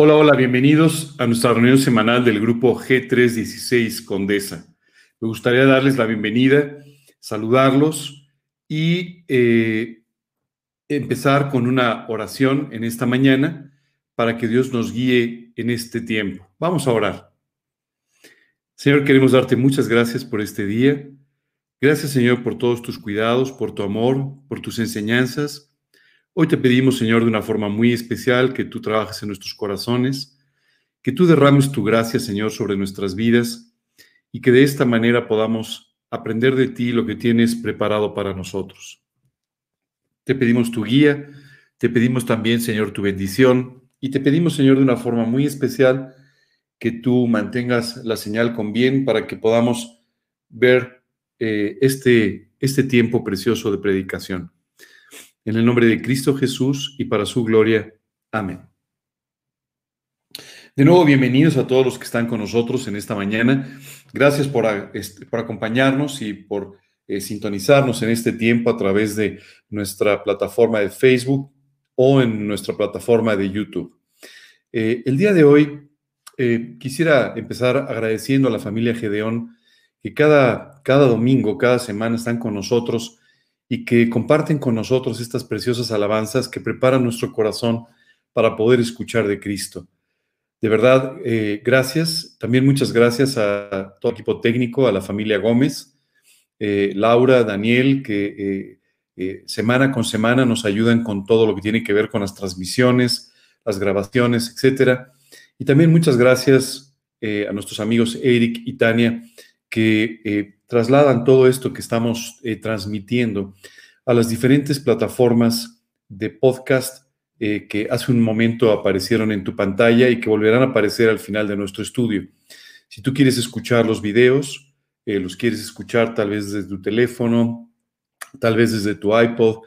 Hola, hola, bienvenidos a nuestra reunión semanal del grupo G316 Condesa. Me gustaría darles la bienvenida, saludarlos y eh, empezar con una oración en esta mañana para que Dios nos guíe en este tiempo. Vamos a orar. Señor, queremos darte muchas gracias por este día. Gracias, Señor, por todos tus cuidados, por tu amor, por tus enseñanzas. Hoy te pedimos, Señor, de una forma muy especial que tú trabajes en nuestros corazones, que tú derrames tu gracia, Señor, sobre nuestras vidas y que de esta manera podamos aprender de ti lo que tienes preparado para nosotros. Te pedimos tu guía, te pedimos también, Señor, tu bendición y te pedimos, Señor, de una forma muy especial que tú mantengas la señal con bien para que podamos ver eh, este, este tiempo precioso de predicación. En el nombre de Cristo Jesús y para su gloria. Amén. De nuevo, bienvenidos a todos los que están con nosotros en esta mañana. Gracias por, este, acompañarnos y por eh, sintonizarnos en este tiempo a través de nuestra plataforma de Facebook o en nuestra plataforma de YouTube. Eh, el día de hoy eh, quisiera empezar agradeciendo a la familia Gedeón que cada, cada domingo, cada semana están con nosotros y que comparten con nosotros estas preciosas alabanzas que preparan nuestro corazón para poder escuchar de Cristo. De verdad, eh, gracias. También muchas gracias a todo el equipo técnico, a la familia Gómez, eh, Laura, Daniel, que eh, semana con semana nos ayudan con todo lo que tiene que ver con las transmisiones, las grabaciones, etcétera. Y también muchas gracias a nuestros amigos Eric y Tania, que trasladan todo esto que estamos eh, transmitiendo a las diferentes plataformas de podcast eh, que hace un momento aparecieron en tu pantalla y que volverán a aparecer al final de nuestro estudio. Si tú quieres escuchar los videos, eh, los quieres escuchar tal vez desde tu teléfono, tal vez desde tu iPod,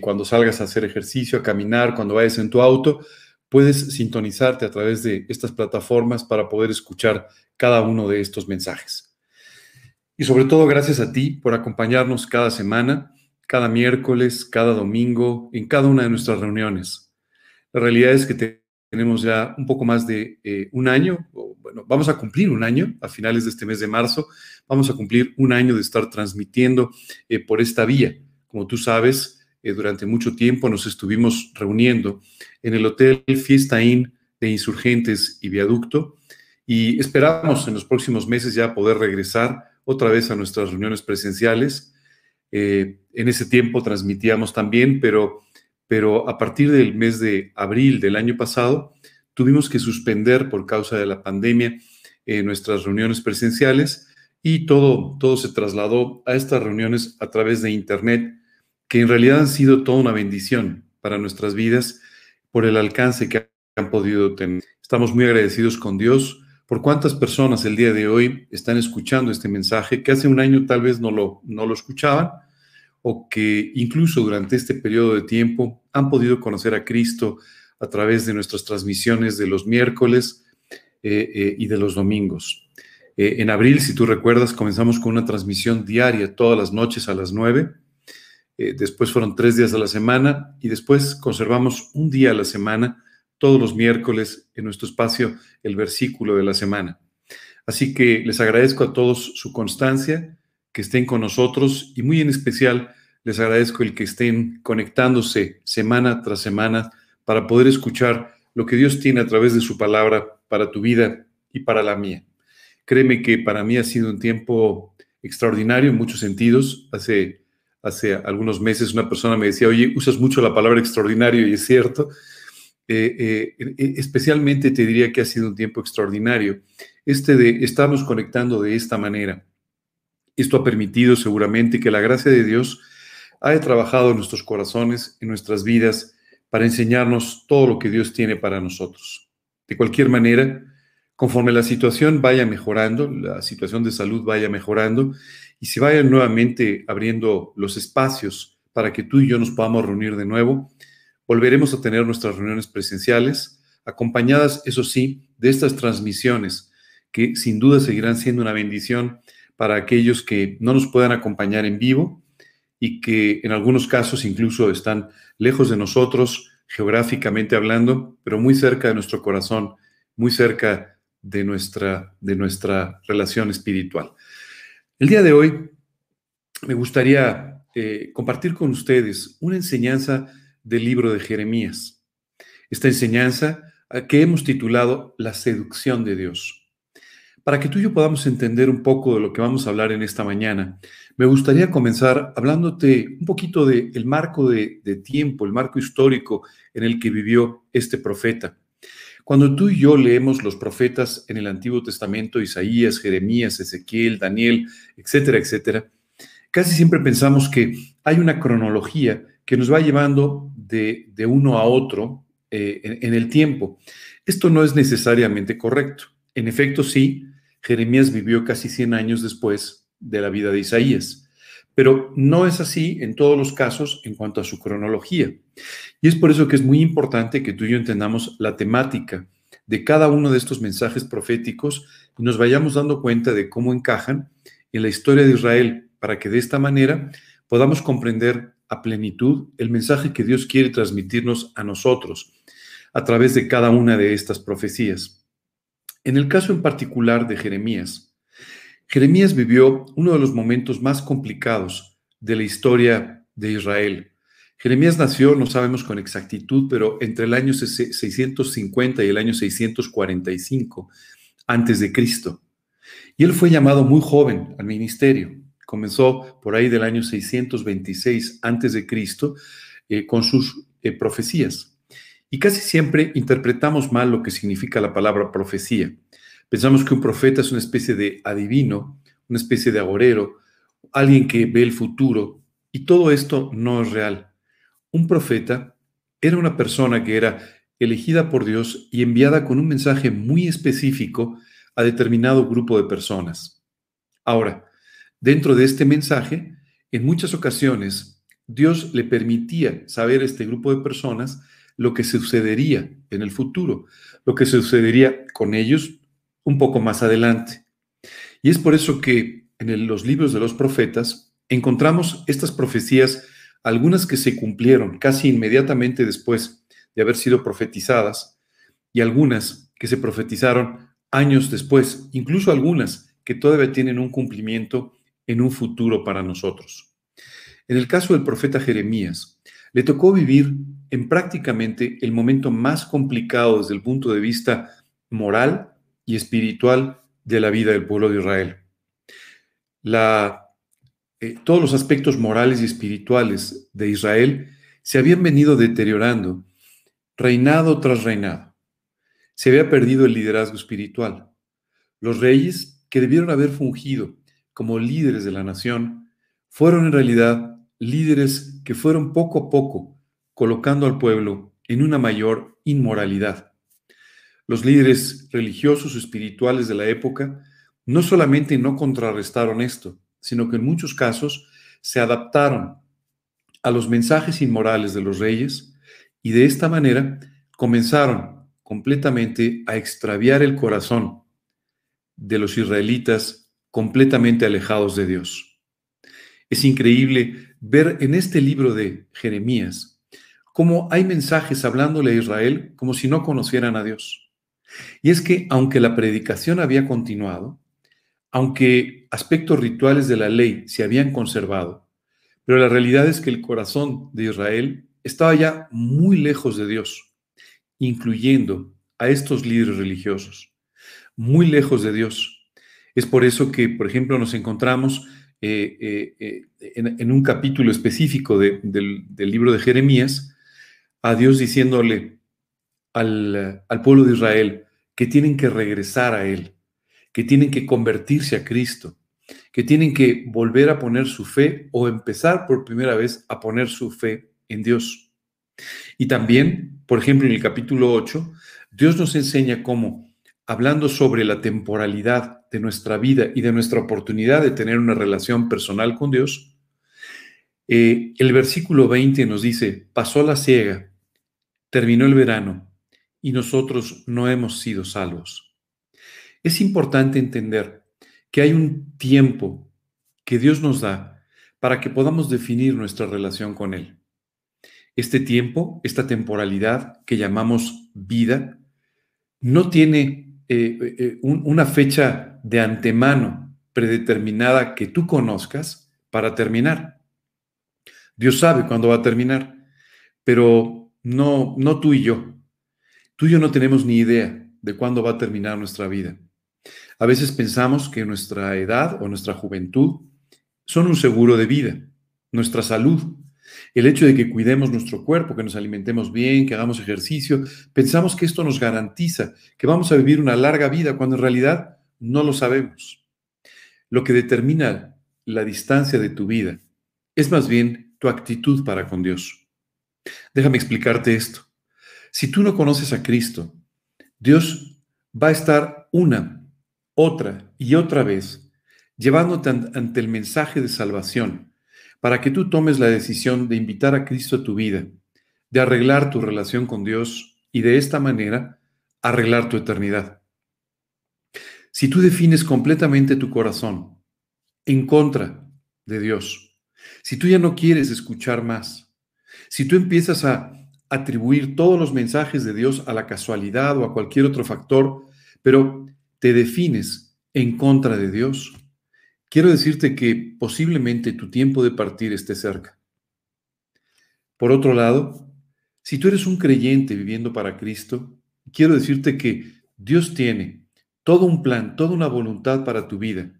cuando salgas a hacer ejercicio, a caminar, cuando vayas en tu auto, puedes sintonizarte a través de estas plataformas para poder escuchar cada uno de estos mensajes. Y sobre todo gracias a ti por acompañarnos cada semana, cada miércoles, cada domingo, en cada una de nuestras reuniones. La realidad es que tenemos ya un poco más de eh, un año, bueno, vamos a cumplir un año a finales de este mes de marzo, vamos a cumplir un año de estar transmitiendo eh, por esta vía. Como tú sabes, eh, durante mucho tiempo nos estuvimos reuniendo en el Hotel Fiesta Inn de Insurgentes y Viaducto y esperamos en los próximos meses ya poder regresar otra vez a nuestras reuniones presenciales. Eh, en ese tiempo transmitíamos también, pero, pero a partir del mes de abril del año pasado tuvimos que suspender por causa de la pandemia eh, nuestras reuniones presenciales y todo, todo se trasladó a estas reuniones a través de Internet, que en realidad han sido toda una bendición para nuestras vidas por el alcance que han podido tener. Estamos muy agradecidos con Dios por cuántas personas el día de hoy están escuchando este mensaje que hace un año tal vez no lo, no lo escuchaban o que incluso durante este periodo de tiempo han podido conocer a Cristo a través de nuestras transmisiones de los miércoles eh, eh, y de los domingos. Eh, en abril, si tú recuerdas, comenzamos con una transmisión diaria todas las noches a las nueve. después fueron tres días a la semana y después conservamos un día a la semana todos los miércoles en nuestro espacio el versículo de la semana. Así que les agradezco a todos su constancia, que estén con nosotros y muy en especial les agradezco el que estén conectándose semana tras semana para poder escuchar lo que Dios tiene a través de su palabra para tu vida y para la mía. Créeme que para mí ha sido un tiempo extraordinario en muchos sentidos. Hace, hace algunos meses una persona me decía, oye, usas mucho la palabra extraordinario y es cierto. Eh, eh, e, especialmente te diría que ha sido un tiempo extraordinario, este de estarnos conectando de esta manera. Esto ha permitido seguramente que la gracia de Dios haya trabajado en nuestros corazones, en nuestras vidas, para enseñarnos todo lo que Dios tiene para nosotros. De cualquier manera, conforme la situación vaya mejorando, la situación de salud vaya mejorando, y se vayan nuevamente abriendo los espacios para que tú y yo nos podamos reunir de nuevo, Volveremos a tener nuestras reuniones presenciales, acompañadas, eso sí, de estas transmisiones, que sin duda seguirán siendo una bendición para aquellos que no nos puedan acompañar en vivo y que en algunos casos incluso están lejos de nosotros, geográficamente hablando, pero muy cerca de nuestro corazón, muy cerca de nuestra, de nuestra relación espiritual. El día de hoy me gustaría eh, compartir con ustedes una enseñanza del libro de Jeremías. Esta enseñanza que hemos titulado La seducción de Dios. Para que tú y yo podamos entender un poco de lo que vamos a hablar en esta mañana, me gustaría comenzar hablándote un poquito del marco de, de tiempo, el marco histórico en el que vivió este profeta. Cuando tú y yo leemos los profetas en el Antiguo Testamento, Isaías, Jeremías, Ezequiel, Daniel, etcétera, etcétera, casi siempre pensamos que hay una cronología que nos va llevando de, uno a otro eh, en, en el tiempo. Esto no es necesariamente correcto. En efecto, sí, Jeremías vivió casi 100 años después de la vida de Isaías, pero no es así en todos los casos en cuanto a su cronología. Y es por eso que es muy importante que tú y yo entendamos la temática de cada uno de estos mensajes proféticos y nos vayamos dando cuenta de cómo encajan en la historia de Israel para que de esta manera podamos comprender a plenitud el mensaje que Dios quiere transmitirnos a nosotros a través de cada una de estas profecías. En el caso en particular de Jeremías, Jeremías vivió uno de los momentos más complicados de la historia de Israel. Jeremías nació, no sabemos con exactitud, pero entre el año 650 y el año 645 antes de Cristo. Y él fue llamado muy joven al ministerio comenzó por ahí del año 626 antes de Cristo eh, con sus eh, profecías. Y casi siempre interpretamos mal lo que significa la palabra profecía. Pensamos que un profeta es una especie de adivino, una especie de agorero, alguien que ve el futuro, y todo esto no es real. Un profeta era una persona que era elegida por Dios y enviada con un mensaje muy específico a determinado grupo de personas. Ahora, Dentro de este mensaje, en muchas ocasiones, Dios le permitía saber a este grupo de personas lo que sucedería en el futuro, lo que sucedería con ellos un poco más adelante. Y es por eso que en los libros de los profetas encontramos estas profecías, algunas que se cumplieron casi inmediatamente después de haber sido profetizadas, y algunas que se profetizaron años después, incluso algunas que todavía tienen un cumplimiento en un futuro para nosotros. En el caso del profeta Jeremías, le tocó vivir en prácticamente el momento más complicado desde el punto de vista moral y espiritual de la vida del pueblo de Israel. Eh, todos los aspectos morales y espirituales de Israel se habían venido deteriorando, reinado tras reinado. Se había perdido el liderazgo espiritual. Los reyes que debieron haber fungido como líderes de la nación, fueron en realidad líderes que fueron poco a poco colocando al pueblo en una mayor inmoralidad. Los líderes religiosos o espirituales de la época no solamente no contrarrestaron esto, sino que en muchos casos se adaptaron a los mensajes inmorales de los reyes y de esta manera comenzaron completamente a extraviar el corazón de los israelitas completamente alejados de Dios. Es increíble ver en este libro de Jeremías cómo hay mensajes hablándole a Israel como si no conocieran a Dios. Y es que aunque la predicación había continuado, aunque aspectos rituales de la ley se habían conservado, pero la realidad es que el corazón de Israel estaba ya muy lejos de Dios, incluyendo a estos líderes religiosos, muy lejos de Dios. Es por eso que, por ejemplo, nos encontramos eh, eh, eh, en, un capítulo específico del, libro de Jeremías a Dios diciéndole al, pueblo de Israel que tienen que regresar a Él, que tienen que convertirse a Cristo, que tienen que volver a poner su fe o empezar por primera vez a poner su fe en Dios. Y también, por ejemplo, en el capítulo 8, Dios nos enseña cómo, hablando sobre la temporalidad de nuestra vida y de nuestra oportunidad de tener una relación personal con Dios, eh, el versículo 20 nos dice, pasó la ciega, terminó el verano y nosotros no hemos sido salvos. Es importante entender que hay un tiempo que Dios nos da para que podamos definir nuestra relación con Él. este tiempo, esta temporalidad que llamamos vida, no tiene eh, eh, una fecha de antemano predeterminada que tú conozcas para terminar. Dios sabe cuándo va a terminar, pero no, no tú y yo. Tú y yo no tenemos ni idea de cuándo va a terminar nuestra vida. A veces pensamos que nuestra edad o nuestra juventud son un seguro de vida, nuestra salud, el hecho de que cuidemos nuestro cuerpo, que nos alimentemos bien, que hagamos ejercicio, pensamos que esto nos garantiza que vamos a vivir una larga vida cuando en realidad no lo sabemos. Lo que determina la distancia de tu vida es más bien tu actitud para con Dios. Déjame explicarte esto. Si tú no conoces a Cristo, Dios va a estar una, otra y otra vez llevándote ante el mensaje de salvación para que tú tomes la decisión de invitar a Cristo a tu vida, de arreglar tu relación con Dios y de esta manera arreglar tu eternidad. Si tú defines completamente tu corazón en contra de Dios, si tú ya no quieres escuchar más, si tú empiezas a atribuir todos los mensajes de Dios a la casualidad o a cualquier otro factor, pero te defines en contra de Dios, quiero decirte que posiblemente tu tiempo de partir esté cerca. Por otro lado, si tú eres un creyente viviendo para Cristo, quiero decirte que Dios tiene todo un plan, toda una voluntad para tu vida.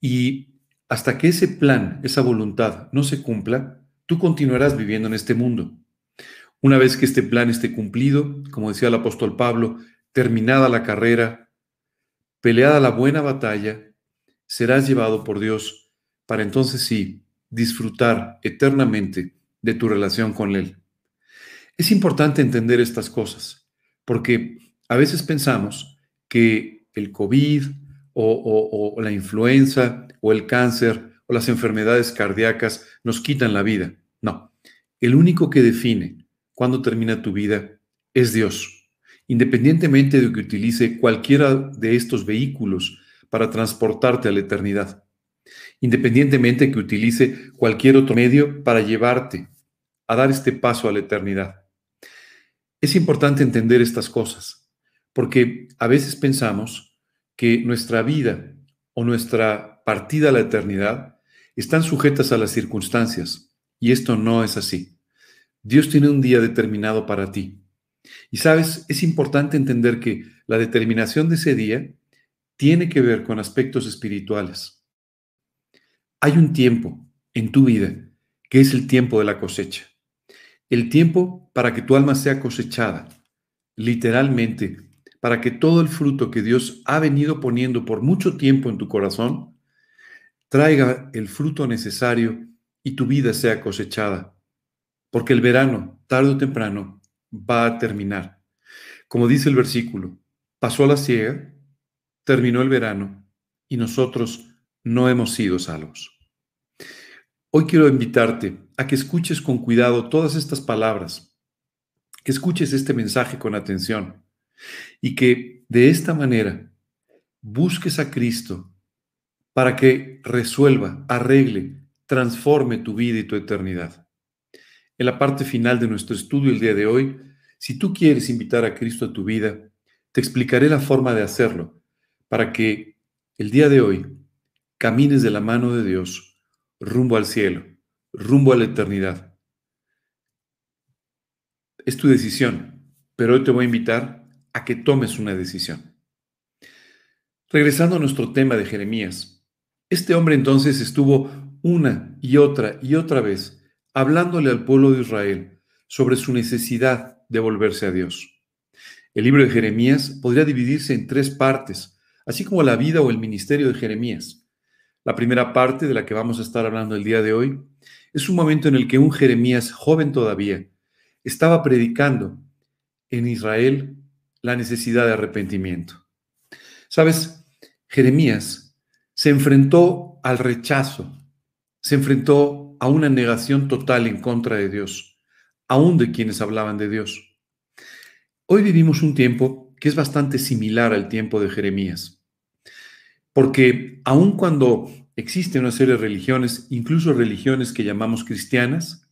Y hasta que ese plan, esa voluntad no se cumpla, tú continuarás viviendo en este mundo. Una vez que este plan esté cumplido, como decía el apóstol Pablo, terminada la carrera, peleada la buena batalla, serás llevado por Dios para entonces sí disfrutar eternamente de tu relación con Él. Es importante entender estas cosas, porque a veces pensamos que el COVID o, la influenza o el cáncer o las enfermedades cardíacas nos quitan la vida. No, el único que define cuándo termina tu vida es Dios, independientemente de que utilice cualquiera de estos vehículos para transportarte a la eternidad, independientemente que utilice cualquier otro medio para llevarte a dar este paso a la eternidad. Es importante entender estas cosas, porque a veces pensamos que nuestra vida o nuestra partida a la eternidad están sujetas a las circunstancias, y esto no es así. Dios tiene un día determinado para ti. Y sabes, es importante entender que la determinación de ese día tiene que ver con aspectos espirituales. Hay un tiempo en tu vida que es el tiempo de la cosecha. El tiempo para que tu alma sea cosechada, literalmente, para que todo el fruto que Dios ha venido poniendo por mucho tiempo en tu corazón, traiga el fruto necesario y tu vida sea cosechada. Porque el verano, tarde o temprano, va a terminar. Como dice el versículo, pasó la ciega terminó el verano y nosotros no hemos sido salvos. Hoy quiero invitarte a que escuches con cuidado todas estas palabras, que escuches este mensaje con atención y que de esta manera busques a Cristo para que resuelva, arregle, transforme tu vida y tu eternidad. En la parte final de nuestro estudio el día de hoy, si tú quieres invitar a Cristo a tu vida, te explicaré la forma de hacerlo para que el día de hoy camines de la mano de Dios rumbo al cielo, rumbo a la eternidad. Es tu decisión, pero hoy te voy a invitar a que tomes una decisión. Regresando a nuestro tema de Jeremías, este hombre entonces estuvo una y otra y otra vez hablándole al pueblo de Israel sobre su necesidad de volverse a Dios. El libro de Jeremías podría dividirse en tres partes, así como la vida o el ministerio de Jeremías. La primera parte de la que vamos a estar hablando el día de hoy es un momento en el que un Jeremías joven todavía estaba predicando en Israel la necesidad de arrepentimiento. Sabes, Jeremías se enfrentó al rechazo, se enfrentó a una negación total en contra de Dios, aún de quienes hablaban de Dios. Hoy vivimos un tiempo que es bastante similar al tiempo de Jeremías. Porque aun cuando existe una serie de religiones, incluso religiones que llamamos cristianas,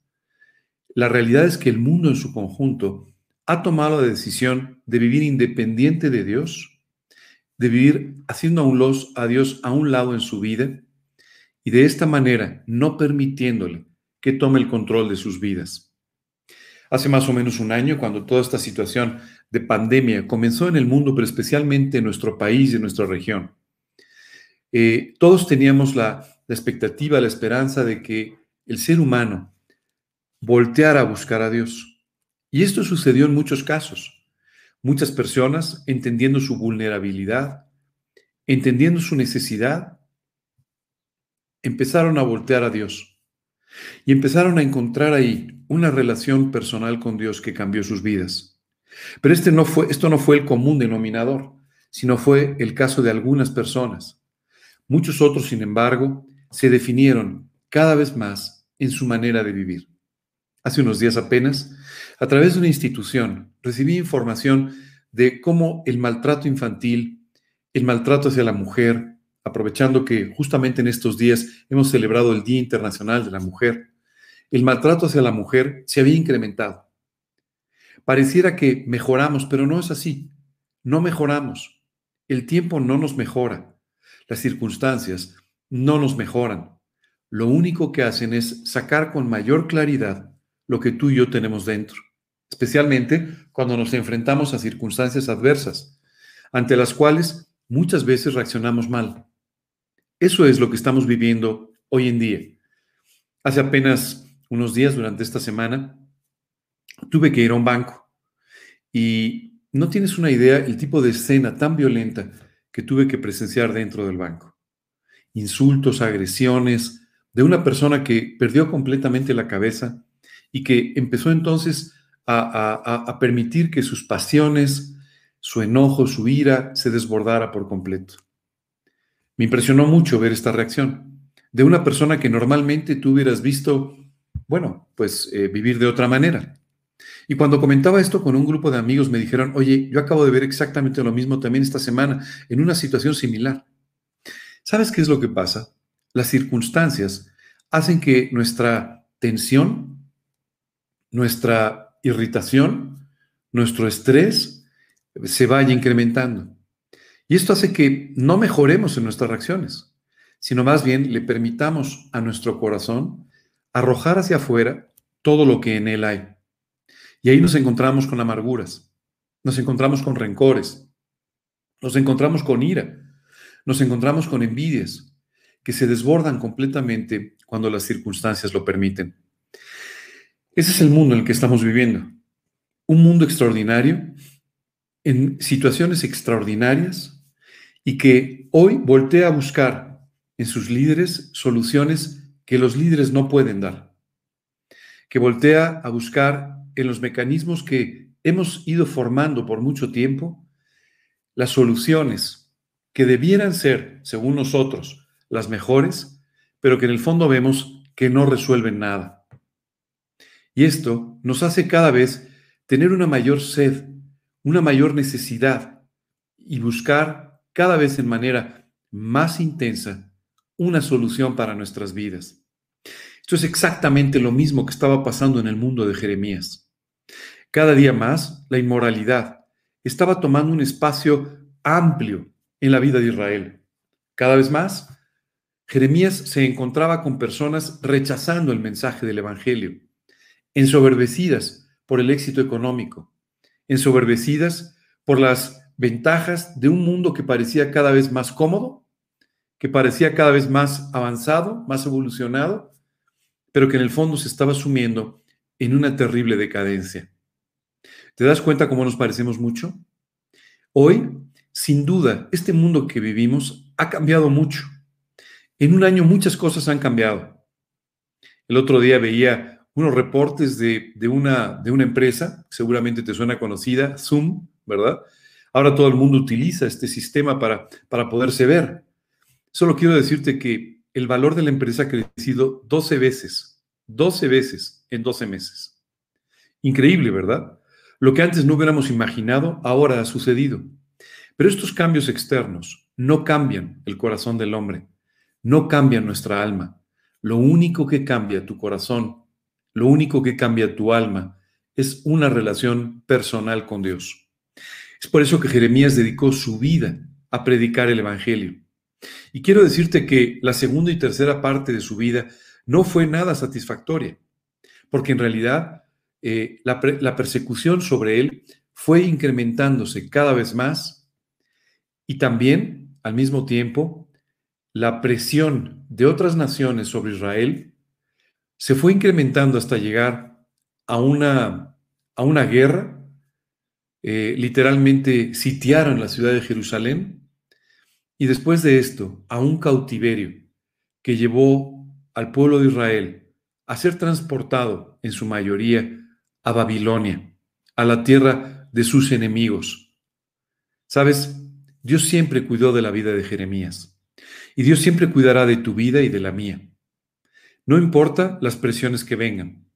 la realidad es que el mundo en su conjunto ha tomado la decisión de vivir independiente de Dios, de vivir haciendo a, un a Dios a un lado en su vida y de esta manera no permitiéndole que tome el control de sus vidas. Hace más o menos un año, cuando toda esta situación de pandemia comenzó en el mundo, pero especialmente en nuestro país y en nuestra región, eh, todos teníamos la expectativa, la esperanza de que el ser humano volteara a buscar a Dios. Y esto sucedió en muchos casos. Muchas personas, entendiendo su vulnerabilidad, entendiendo su necesidad, empezaron a voltear a Dios y empezaron a encontrar ahí una relación personal con Dios que cambió sus vidas. Pero este no fue, esto no fue el común denominador, sino fue el caso de algunas personas. Muchos otros, sin embargo, se definieron cada vez más en su manera de vivir. Hace unos días apenas, a través de una institución, recibí información de cómo el maltrato infantil, el maltrato hacia la mujer, aprovechando que justamente en estos días hemos celebrado el Día Internacional de la Mujer, el maltrato hacia la mujer se había incrementado. Pareciera que mejoramos, pero no es así. No mejoramos. El tiempo no nos mejora. Las circunstancias no nos mejoran. Lo único que hacen es sacar con mayor claridad lo que tú y yo tenemos dentro, especialmente cuando nos enfrentamos a circunstancias adversas, ante las cuales muchas veces reaccionamos mal. Eso es lo que estamos viviendo hoy en día. Hace apenas unos días, durante esta semana, tuve que ir a un banco y no tienes una idea el tipo de escena tan violenta que tuve que presenciar dentro del banco. Insultos, agresiones de una persona que perdió completamente la cabeza y que empezó entonces a, permitir que sus pasiones, su enojo, su ira se desbordara por completo. Me impresionó mucho ver esta reacción de una persona que normalmente tú hubieras visto, bueno, pues eh, vivir de otra manera. Y cuando comentaba esto con un grupo de amigos me dijeron, oye, yo acabo de ver exactamente lo mismo también esta semana en una situación similar. ¿Sabes qué es lo que pasa? Las circunstancias hacen que nuestra tensión, nuestra irritación, nuestro estrés se vaya incrementando. Y esto hace que no mejoremos en nuestras reacciones, sino más bien le permitamos a nuestro corazón arrojar hacia afuera todo lo que en él hay. Y ahí nos encontramos con amarguras, nos encontramos con rencores, nos encontramos con ira, nos encontramos con envidias que se desbordan completamente cuando las circunstancias lo permiten. Ese es el mundo en el que estamos viviendo. Un mundo extraordinario, en situaciones extraordinarias, y que hoy voltea a buscar en sus líderes soluciones que los líderes no pueden dar, que voltea a buscar en los mecanismos que hemos ido formando por mucho tiempo las soluciones que debieran ser, según nosotros, las mejores, pero que en el fondo vemos que no resuelven nada. Y esto nos hace cada vez tener una mayor sed, una mayor necesidad y buscar cada vez en manera más intensa una solución para nuestras vidas. Esto es exactamente lo mismo que estaba pasando en el mundo de Jeremías. Cada día más, la inmoralidad estaba tomando un espacio amplio en la vida de Israel. Cada vez más, Jeremías se encontraba con personas rechazando el mensaje del Evangelio, ensoberbecidas por el éxito económico, ensoberbecidas por las ventajas de un mundo que parecía cada vez más cómodo, que parecía cada vez más avanzado, más evolucionado, pero que en el fondo se estaba sumiendo en una terrible decadencia. ¿Te das cuenta cómo nos parecemos mucho? Hoy, sin duda, este mundo que vivimos ha cambiado mucho. En un año muchas cosas han cambiado. El otro día veía unos reportes de, una, de una empresa, seguramente te suena conocida, Zoom, ¿verdad? Ahora todo el mundo utiliza este sistema para, para poderse ver. Solo quiero decirte que el valor de la empresa ha crecido 12 veces, 12 veces en 12 meses. Increíble, ¿verdad? Lo que antes no hubiéramos imaginado, ahora ha sucedido. Pero estos cambios externos no cambian el corazón del hombre, no cambian nuestra alma. Lo único que cambia tu corazón, lo único que cambia tu alma es una relación personal con Dios. Es por eso que Jeremías dedicó su vida a predicar el Evangelio. Y quiero decirte que la segunda y tercera parte de su vida no fue nada satisfactoria, porque en realidad eh, la, la persecución sobre él fue incrementándose cada vez más y también, al mismo tiempo, la presión de otras naciones sobre Israel se fue incrementando hasta llegar a una, a una guerra. Eh, literalmente sitiaron la ciudad de Jerusalén y después de esto a un cautiverio que llevó al pueblo de Israel a ser transportado en su mayoría a Babilonia, a la tierra de sus enemigos. Sabes, Dios siempre cuidó de la vida de Jeremías y Dios siempre cuidará de tu vida y de la mía. No importa las presiones que vengan,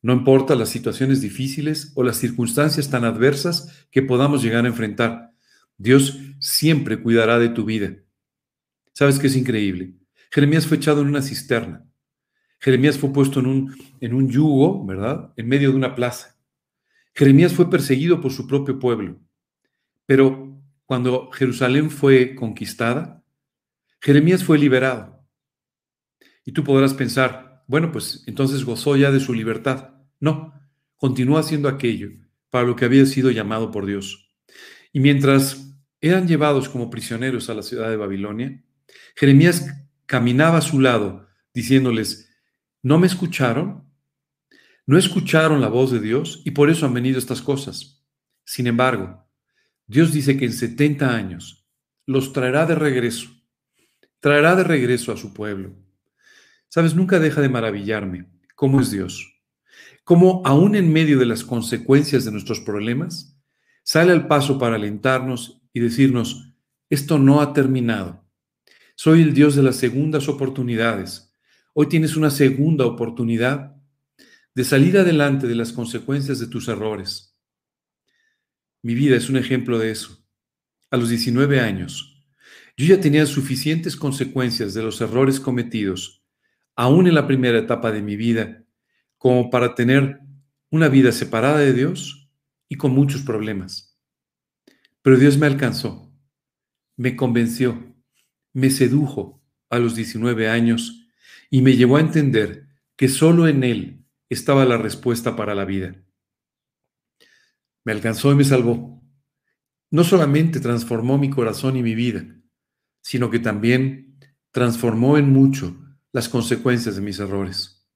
no importa las situaciones difíciles o las circunstancias tan adversas que podamos llegar a enfrentar, Dios siempre cuidará de tu vida. ¿Sabes qué es increíble? Jeremías fue echado en una cisterna. Jeremías fue puesto en un, en un yugo, ¿verdad? En medio de una plaza. Jeremías fue perseguido por su propio pueblo. Pero cuando Jerusalén fue conquistada, Jeremías fue liberado. Y tú podrás pensar, bueno, pues entonces gozó ya de su libertad. No, continuó haciendo aquello para lo que había sido llamado por Dios. Y mientras eran llevados como prisioneros a la ciudad de Babilonia, Jeremías caminaba a su lado diciéndoles, ¿no me escucharon? ¿No escucharon la voz de Dios? Y por eso han venido estas cosas. Sin embargo, Dios dice que en 70 años los traerá de regreso, traerá de regreso a su pueblo. Sabes, nunca deja de maravillarme cómo es Dios. Cómo aún en medio de las consecuencias de nuestros problemas, sale al paso para alentarnos y decirnos, esto no ha terminado. Soy el Dios de las segundas oportunidades. Hoy tienes una segunda oportunidad de salir adelante de las consecuencias de tus errores. Mi vida es un ejemplo de eso. A los 19 años, yo ya tenía suficientes consecuencias de los errores cometidos aún en la primera etapa de mi vida, como para tener una vida separada de Dios y con muchos problemas. Pero Dios me alcanzó, me convenció, me sedujo a los 19 años y me llevó a entender que solo en Él estaba la respuesta para la vida. Me alcanzó y me salvó. No solamente transformó mi corazón y mi vida, sino que también transformó en mucho las consecuencias de mis errores.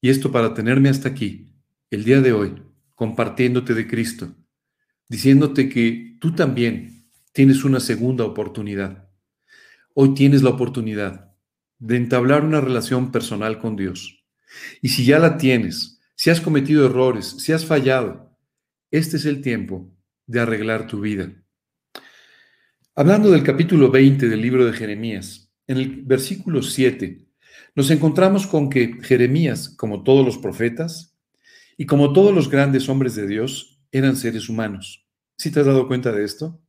Y esto para tenerme hasta aquí, el día de hoy, compartiéndote de Cristo, diciéndote que tú también tienes una segunda oportunidad. Hoy tienes la oportunidad de entablar una relación personal con Dios. Y si ya la tienes, si has cometido errores, si has fallado, este es el tiempo de arreglar tu vida. Hablando del capítulo 20 del libro de Jeremías, en el versículo 7, nos encontramos con que Jeremías, como todos los profetas y como todos los grandes hombres de Dios, eran seres humanos. ¿Sí te has dado cuenta de esto?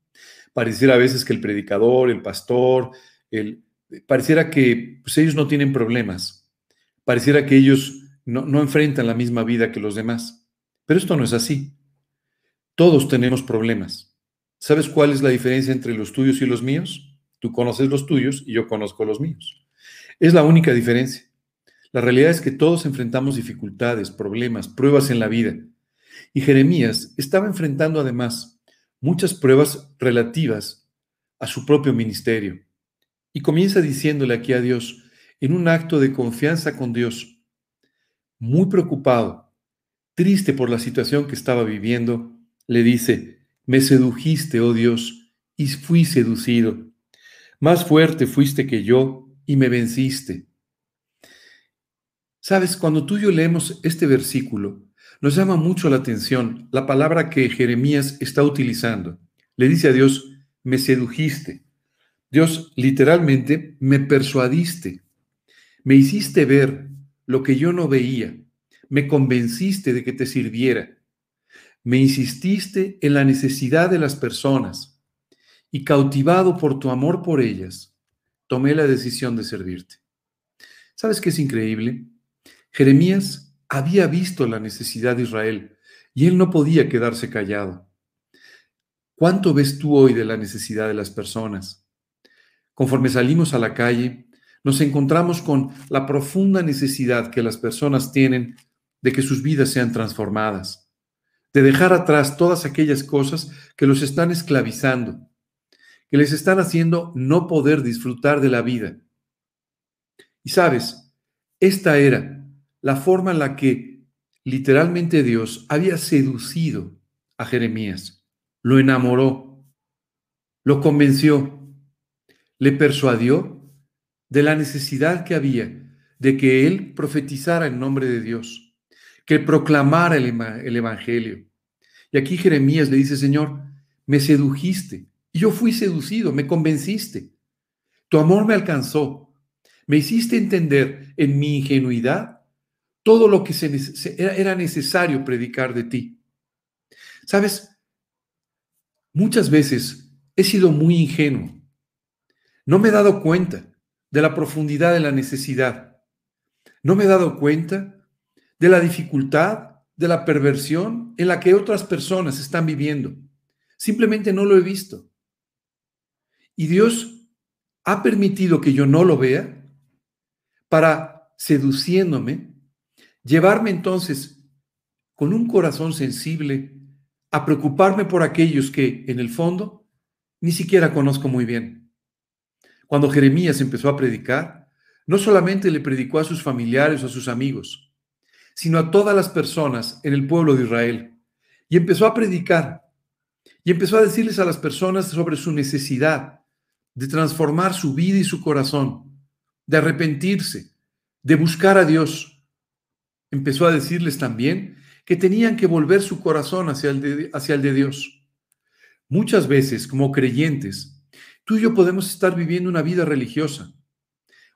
Pareciera a veces que el predicador, el pastor, el, pareciera que pues, ellos no tienen problemas. Pareciera que ellos no, no enfrentan la misma vida que los demás. Pero esto no es así. Todos tenemos problemas. ¿Sabes cuál es la diferencia entre los tuyos y los míos? Tú conoces los tuyos y yo conozco los míos. Es la única diferencia. La realidad es que todos enfrentamos dificultades, problemas, pruebas en la vida. Y Jeremías estaba enfrentando además muchas pruebas relativas a su propio ministerio. Y comienza diciéndole aquí a Dios, en un acto de confianza con Dios, muy preocupado, triste por la situación que estaba viviendo, le dice, me sedujiste, oh Dios, y fui seducido. Más fuerte fuiste que yo y me venciste. Sabes, cuando tú y yo leemos este versículo, nos llama mucho la atención la palabra que Jeremías está utilizando. Le dice a Dios, me sedujiste. Dios literalmente me persuadiste. Me hiciste ver lo que yo no veía. Me convenciste de que te sirviera. Me insististe en la necesidad de las personas y cautivado por tu amor por ellas, tomé la decisión de servirte. ¿Sabes qué es increíble? Jeremías había visto la necesidad de Israel y él no podía quedarse callado. ¿Cuánto ves tú hoy de la necesidad de las personas? Conforme salimos a la calle, nos encontramos con la profunda necesidad que las personas tienen de que sus vidas sean transformadas, de dejar atrás todas aquellas cosas que los están esclavizando, que les están haciendo no poder disfrutar de la vida. Y sabes, esta era la forma en la que literalmente Dios había seducido a Jeremías, lo enamoró, lo convenció, le persuadió de la necesidad que había de que él profetizara en nombre de Dios, que proclamara el, el Evangelio. Y aquí Jeremías le dice, Señor, me sedujiste, yo fui seducido, me convenciste. Tu amor me alcanzó, me hiciste entender en mi ingenuidad todo lo que era necesario predicar de ti. Sabes, muchas veces he sido muy ingenuo. No me he dado cuenta de la profundidad de la necesidad. No me he dado cuenta de la dificultad, de la perversión en la que otras personas están viviendo. Simplemente no lo he visto. Y Dios ha permitido que yo no lo vea para, seduciéndome, llevarme entonces con un corazón sensible a preocuparme por aquellos que, en el fondo, ni siquiera conozco muy bien. Cuando Jeremías empezó a predicar, no solamente le predicó a sus familiares o a sus amigos, sino a todas las personas en el pueblo de Israel. Y empezó a predicar y empezó a decirles a las personas sobre su necesidad de transformar su vida y su corazón, de arrepentirse, de buscar a Dios. Empezó a decirles también que tenían que volver su corazón hacia el de, Dios. Muchas veces, como creyentes, Tú y yo podemos estar viviendo una vida religiosa,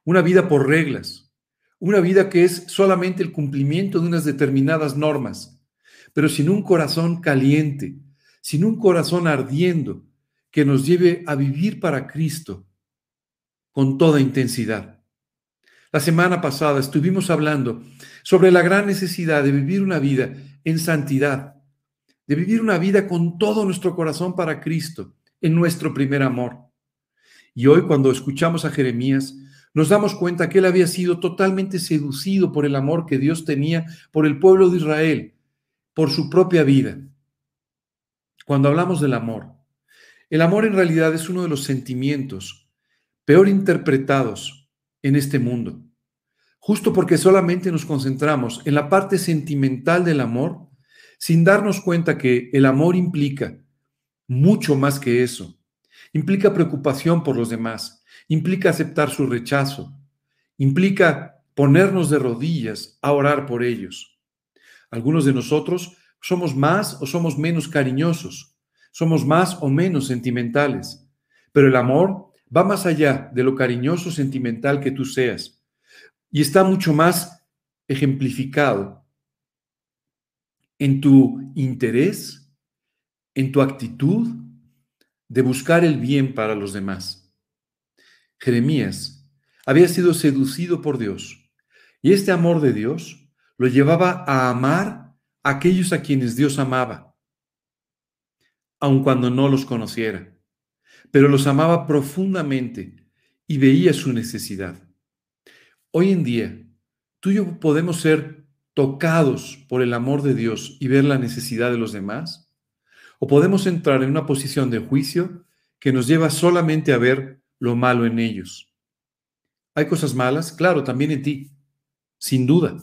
una vida por reglas, una vida que es solamente el cumplimiento de unas determinadas normas, pero sin un corazón caliente, sin un corazón ardiendo que nos lleve a vivir para Cristo con toda intensidad. La semana pasada estuvimos hablando sobre la gran necesidad de vivir una vida en santidad, de vivir una vida con todo nuestro corazón para Cristo, en nuestro primer amor. Y hoy cuando escuchamos a Jeremías, nos damos cuenta que él había sido totalmente seducido por el amor que Dios tenía por el pueblo de Israel, por su propia vida. Cuando hablamos del amor, el amor en realidad es uno de los sentimientos peor interpretados en este mundo, justo porque solamente nos concentramos en la parte sentimental del amor, sin darnos cuenta que el amor implica mucho más que eso implica preocupación por los demás, implica aceptar su rechazo, implica ponernos de rodillas a orar por ellos. Algunos de nosotros somos más o somos menos cariñosos, somos más o menos sentimentales, pero el amor va más allá de lo cariñoso sentimental que tú seas y está mucho más ejemplificado en tu interés, en tu actitud de buscar el bien para los demás. Jeremías había sido seducido por Dios y este amor de Dios lo llevaba a amar a aquellos a quienes Dios amaba, aun cuando no los conociera, pero los amaba profundamente y veía su necesidad. Hoy en día, tú y yo podemos ser tocados por el amor de Dios y ver la necesidad de los demás o podemos entrar en una posición de juicio que nos lleva solamente a ver lo malo en ellos. Hay cosas malas, claro, también en ti, sin duda.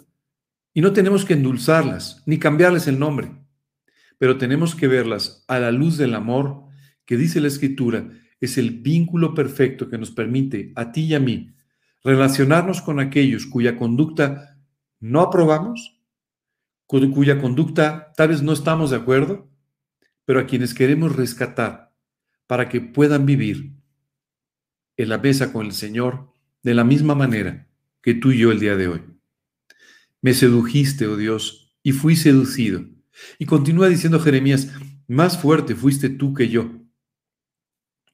Y no tenemos que endulzarlas ni cambiarles el nombre, pero tenemos que verlas a la luz del amor que dice la Escritura es el vínculo perfecto que nos permite a ti y a mí relacionarnos con aquellos cuya conducta no aprobamos, cuya conducta tal vez no estamos de acuerdo, pero a quienes queremos rescatar para que puedan vivir en la mesa con el Señor de la misma manera que tú y yo el día de hoy. Me sedujiste, oh Dios, y fui seducido. Y continúa diciendo Jeremías, más fuerte fuiste tú que yo,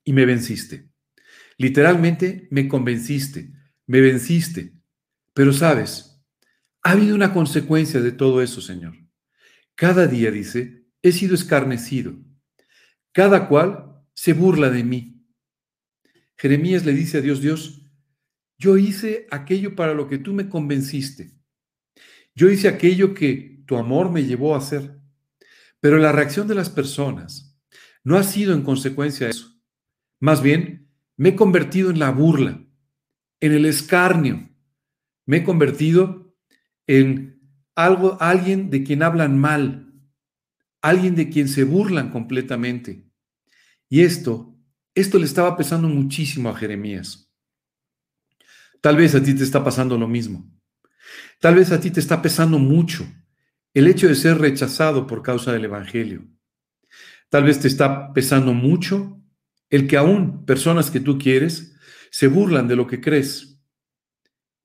y me venciste. Literalmente me convenciste, me venciste. Pero sabes, Ha habido una consecuencia de todo eso, Señor. Cada día, dice, he sido escarnecido. Cada cual se burla de mí. Jeremías le dice a Dios, Dios, yo hice aquello para lo que tú me convenciste. Yo hice aquello que tu amor me llevó a hacer. Pero la reacción de las personas no ha sido en consecuencia de eso. Más bien, me he convertido en la burla, en el escarnio. Me he convertido en algo, alguien de quien hablan mal, alguien de quien se burlan completamente. Y esto, esto le estaba pesando muchísimo a Jeremías. Tal vez a ti te está pasando lo mismo. Tal vez a ti te está pesando mucho el hecho de ser rechazado por causa del Evangelio. Tal vez te está pesando mucho el que aún personas que tú quieres se burlan de lo que crees.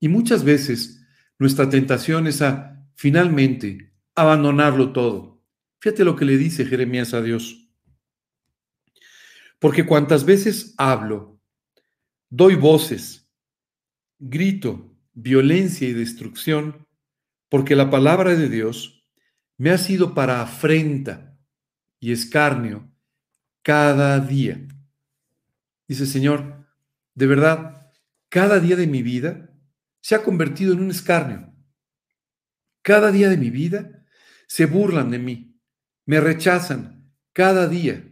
Y muchas veces nuestra tentación es a finalmente abandonarlo todo. Fíjate lo que le dice Jeremías a Dios. Porque cuantas veces hablo, doy voces, grito, violencia y destrucción, porque la palabra de Dios me ha sido para afrenta y escarnio cada día. Dice, Señor, de verdad, cada día de mi vida se ha convertido en un escarnio. Cada día de mi vida se burlan de mí, me rechazan. Cada día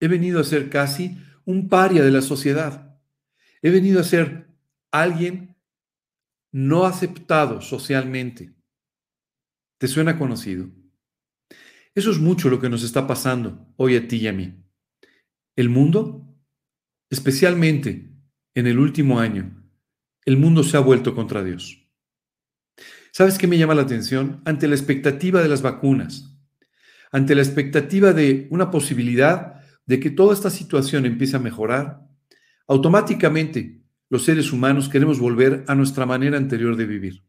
he venido a ser casi un paria de la sociedad. He venido a ser alguien no aceptado socialmente. ¿Te suena conocido? Eso es mucho lo que nos está pasando hoy a ti y a mí. El mundo especialmente en el último año, el mundo se ha vuelto contra Dios. ¿Sabes qué me llama la atención? Ante la expectativa de las vacunas, ante la expectativa de una posibilidad de que toda esta situación empiece a mejorar, automáticamente los seres humanos queremos volver a nuestra manera anterior de vivir.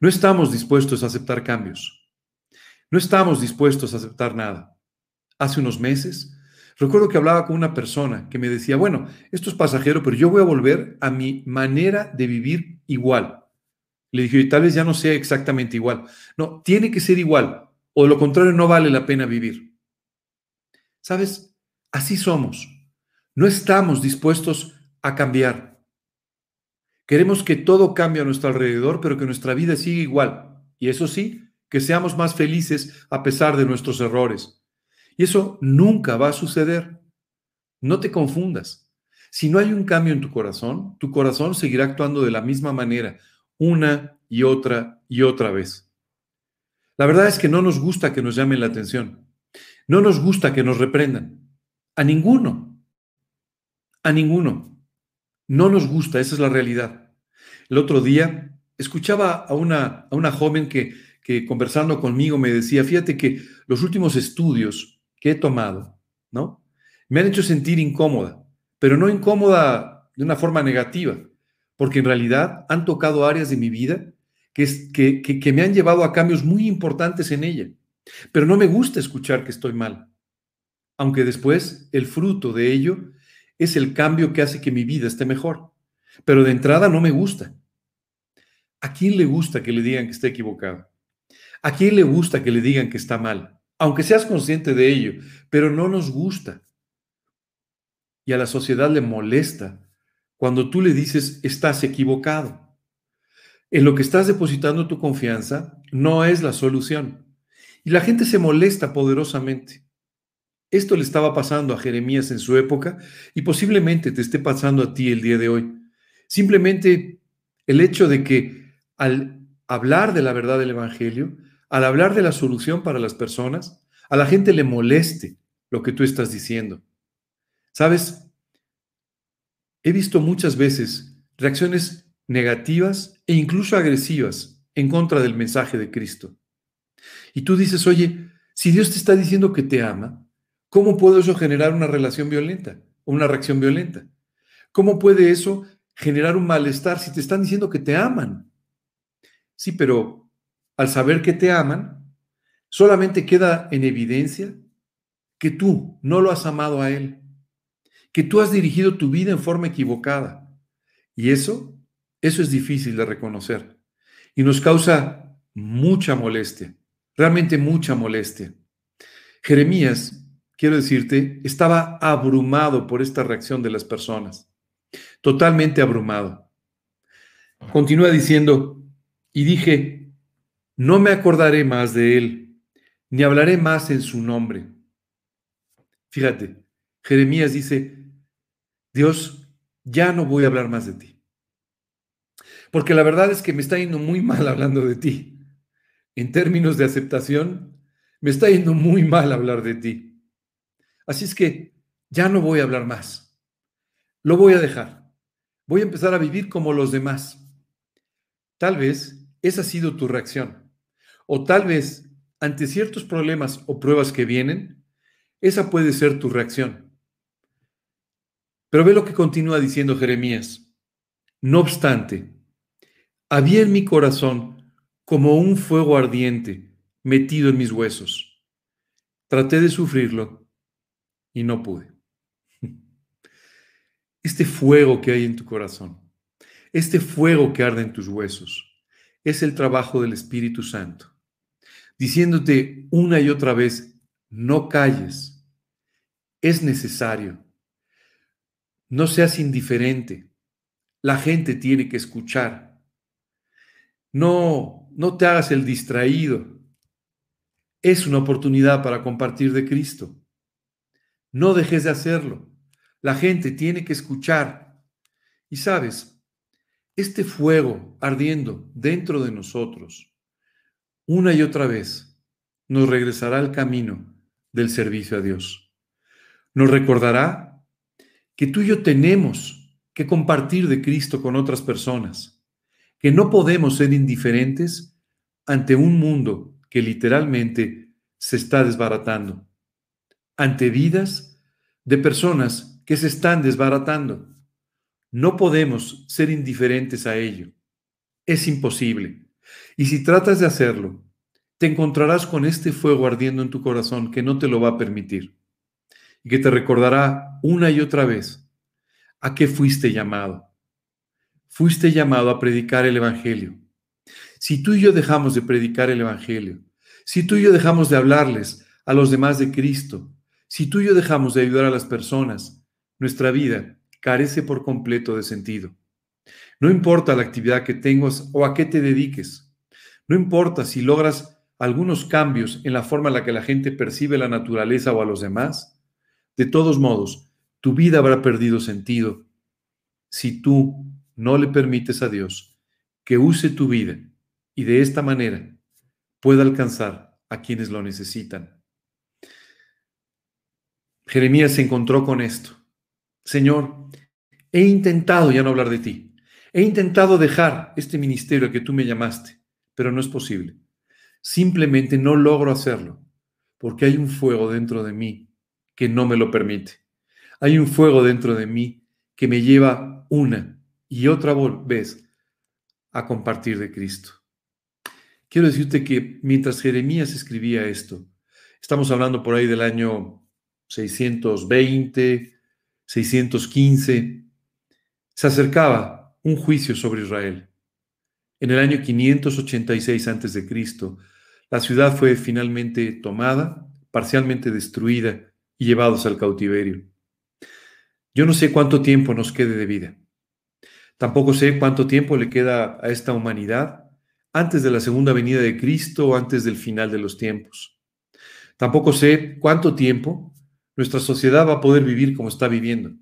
No estamos dispuestos a aceptar cambios. No estamos dispuestos a aceptar nada. Hace unos meses Recuerdo que hablaba con una persona que me decía, bueno, esto es pasajero, pero yo voy a volver a mi manera de vivir igual. Le dije, y tal vez ya no sea exactamente igual. No, tiene que ser igual, o de lo contrario no vale la pena vivir. ¿Sabes? Así somos. No estamos dispuestos a cambiar. Queremos que todo cambie a nuestro alrededor, pero que nuestra vida siga igual. Y eso sí, que seamos más felices a pesar de nuestros errores. Y eso nunca va a suceder. No te confundas. Si no hay un cambio en tu corazón, tu corazón seguirá actuando de la misma manera, una y otra y otra vez. La verdad es que no nos gusta que nos llamen la atención. No nos gusta que nos reprendan. A ninguno. A ninguno. No nos gusta, esa es la realidad. El otro día escuchaba a una, a una joven que, que conversando conmigo me decía, fíjate que los últimos estudios que he tomado, ¿no? Me han hecho sentir incómoda, pero no incómoda de una forma negativa, porque en realidad han tocado áreas de mi vida que, que, me han llevado a cambios muy importantes en ella. Pero no me gusta escuchar que estoy mal, aunque después el fruto de ello es el cambio que hace que mi vida esté mejor. Pero de entrada no me gusta. ¿A quién le gusta que le digan que está equivocado? ¿A quién le gusta que le digan que está mal? aunque seas consciente de ello, pero no nos gusta. Y a la sociedad le molesta cuando tú le dices, estás equivocado. En lo que estás depositando tu confianza no es la solución. Y la gente se molesta poderosamente. Esto le estaba pasando a Jeremías en su época y posiblemente te esté pasando a ti el día de hoy. Simplemente el hecho de que al hablar de la verdad del Evangelio, al hablar de la solución para las personas, a la gente le moleste lo que tú estás diciendo. ¿Sabes? He visto muchas veces reacciones negativas e incluso agresivas en contra del mensaje de Cristo. Y tú dices, oye, si Dios te está diciendo que te ama, ¿cómo puede eso generar una relación violenta o una reacción violenta? ¿Cómo puede eso generar un malestar si te están diciendo que te aman? Sí, pero al saber que te aman, solamente queda en evidencia que tú no lo has amado a Él, que tú has dirigido tu vida en forma equivocada. Y eso, eso es difícil de reconocer. y nos causa mucha molestia, realmente mucha molestia. Jeremías, quiero decirte, estaba abrumado por esta reacción de las personas, totalmente abrumado. Continúa diciendo, y dije, no me acordaré más de él, ni hablaré más en su nombre. Fíjate, Jeremías dice, Dios, ya no voy a hablar más de ti. Porque la verdad es que me está yendo muy mal hablando de ti. En términos de aceptación, me está yendo muy mal hablar de ti. Así es que ya no voy a hablar más. Lo voy a dejar. Voy a empezar a vivir como los demás. Tal vez esa ha sido tu reacción. O tal vez ante ciertos problemas o pruebas que vienen, esa puede ser tu reacción. Pero ve lo que continúa diciendo Jeremías. No obstante, había en mi corazón como un fuego ardiente metido en mis huesos. Traté de sufrirlo y no pude. Este fuego que hay en tu corazón, este fuego que arde en tus huesos, es el trabajo del Espíritu Santo, diciéndote una y otra vez, no calles, es necesario, no seas indiferente, la gente tiene que escuchar, no, no te hagas el distraído, es una oportunidad para compartir de Cristo. No dejes de hacerlo. La gente tiene que escuchar. Y sabes, este fuego ardiendo dentro de nosotros, una y otra vez, nos regresará al camino del servicio a Dios. Nos recordará que tú y yo tenemos que compartir de Cristo con otras personas, que no podemos ser indiferentes ante un mundo que literalmente se está desbaratando, ante vidas de personas que se están desbaratando. No podemos ser indiferentes a ello. Es imposible. Y si tratas de hacerlo, te encontrarás con este fuego ardiendo en tu corazón que no te lo va a permitir y que te recordará una y otra vez a qué fuiste llamado. Fuiste llamado a predicar el Evangelio. Si tú y yo dejamos de predicar el Evangelio, si tú y yo dejamos de hablarles a los demás de Cristo, si tú y yo dejamos de ayudar a las personas, nuestra vida carece por completo de sentido. No importa la actividad que tengas o a qué te dediques. No importa si logras algunos cambios en la forma en la que la gente percibe la naturaleza o a los demás. De todos modos, tu vida habrá perdido sentido si tú no le permites a Dios que use tu vida y de esta manera pueda alcanzar a quienes lo necesitan. Jeremías se encontró con esto. Señor, he intentado ya no hablar de ti. He intentado dejar este ministerio que tú me llamaste, pero no es posible. Simplemente no logro hacerlo porque hay un fuego dentro de mí que no me lo permite. Hay un fuego dentro de mí que me lleva una y otra vez a compartir de Cristo. Quiero decirte que mientras Jeremías escribía esto, estamos hablando por ahí del año 620, 615, se acercaba un juicio sobre Israel. En el año 586 a.C., la ciudad fue finalmente tomada, parcialmente destruida y llevados al cautiverio. Yo no sé cuánto tiempo nos quede de vida. Tampoco sé cuánto tiempo le queda a esta humanidad antes de la segunda venida de Cristo o antes del final de los tiempos. Tampoco sé cuánto tiempo nuestra sociedad va a poder vivir como está viviendo.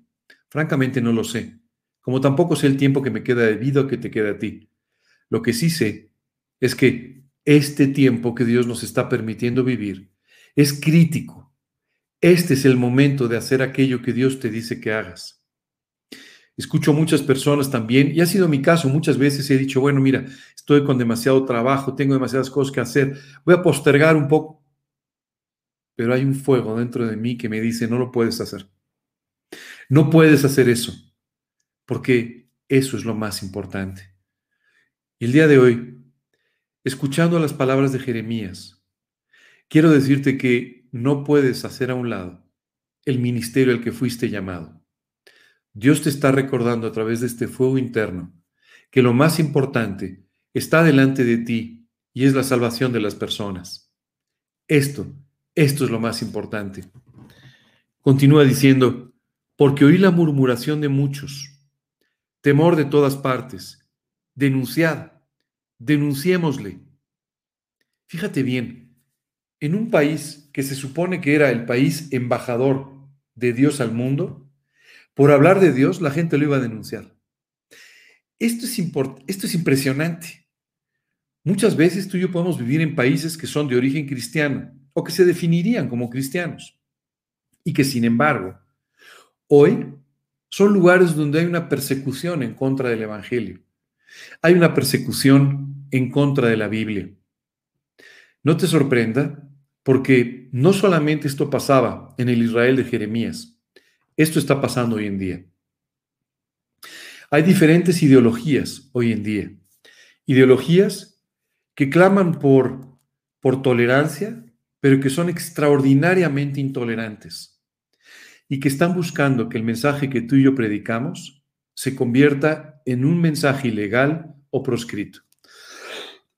Francamente no lo sé, como tampoco sé el tiempo que me queda de vida o que te queda a ti. Lo que sí sé es que este tiempo que Dios nos está permitiendo vivir es crítico. Este es el momento de hacer aquello que Dios te dice que hagas. Escucho muchas personas también, y ha sido mi caso, muchas veces he dicho, bueno, mira, estoy con demasiado trabajo, tengo demasiadas cosas que hacer, voy a postergar un poco. Pero hay un fuego dentro de mí que me dice, no lo puedes hacer. No puedes hacer eso, porque eso es lo más importante. Y el día de hoy, escuchando las palabras de Jeremías, quiero decirte que no puedes hacer a un lado el ministerio al que fuiste llamado. Dios te está recordando a través de este fuego interno que lo más importante está delante de ti y es la salvación de las personas. Esto, esto es lo más importante. Continúa diciendo, porque oí la murmuración de muchos, temor de todas partes, denunciad, denunciémosle. Fíjate bien, en un país que se supone que era el país embajador de Dios al mundo, por hablar de Dios la gente lo iba a denunciar. Esto es, esto es impresionante. Muchas veces tú y yo podemos vivir en países que son de origen cristiano o que se definirían como cristianos y que sin embargo hoy son lugares donde hay una persecución en contra del Evangelio. Hay una persecución en contra de la Biblia. No te sorprenda porque no solamente esto pasaba en el Israel de Jeremías, esto está pasando hoy en día. Hay diferentes ideologías hoy en día. Ideologías que claman por, por tolerancia, pero que son extraordinariamente intolerantes y que están buscando que el mensaje que tú y yo predicamos se convierta en un mensaje ilegal o proscrito.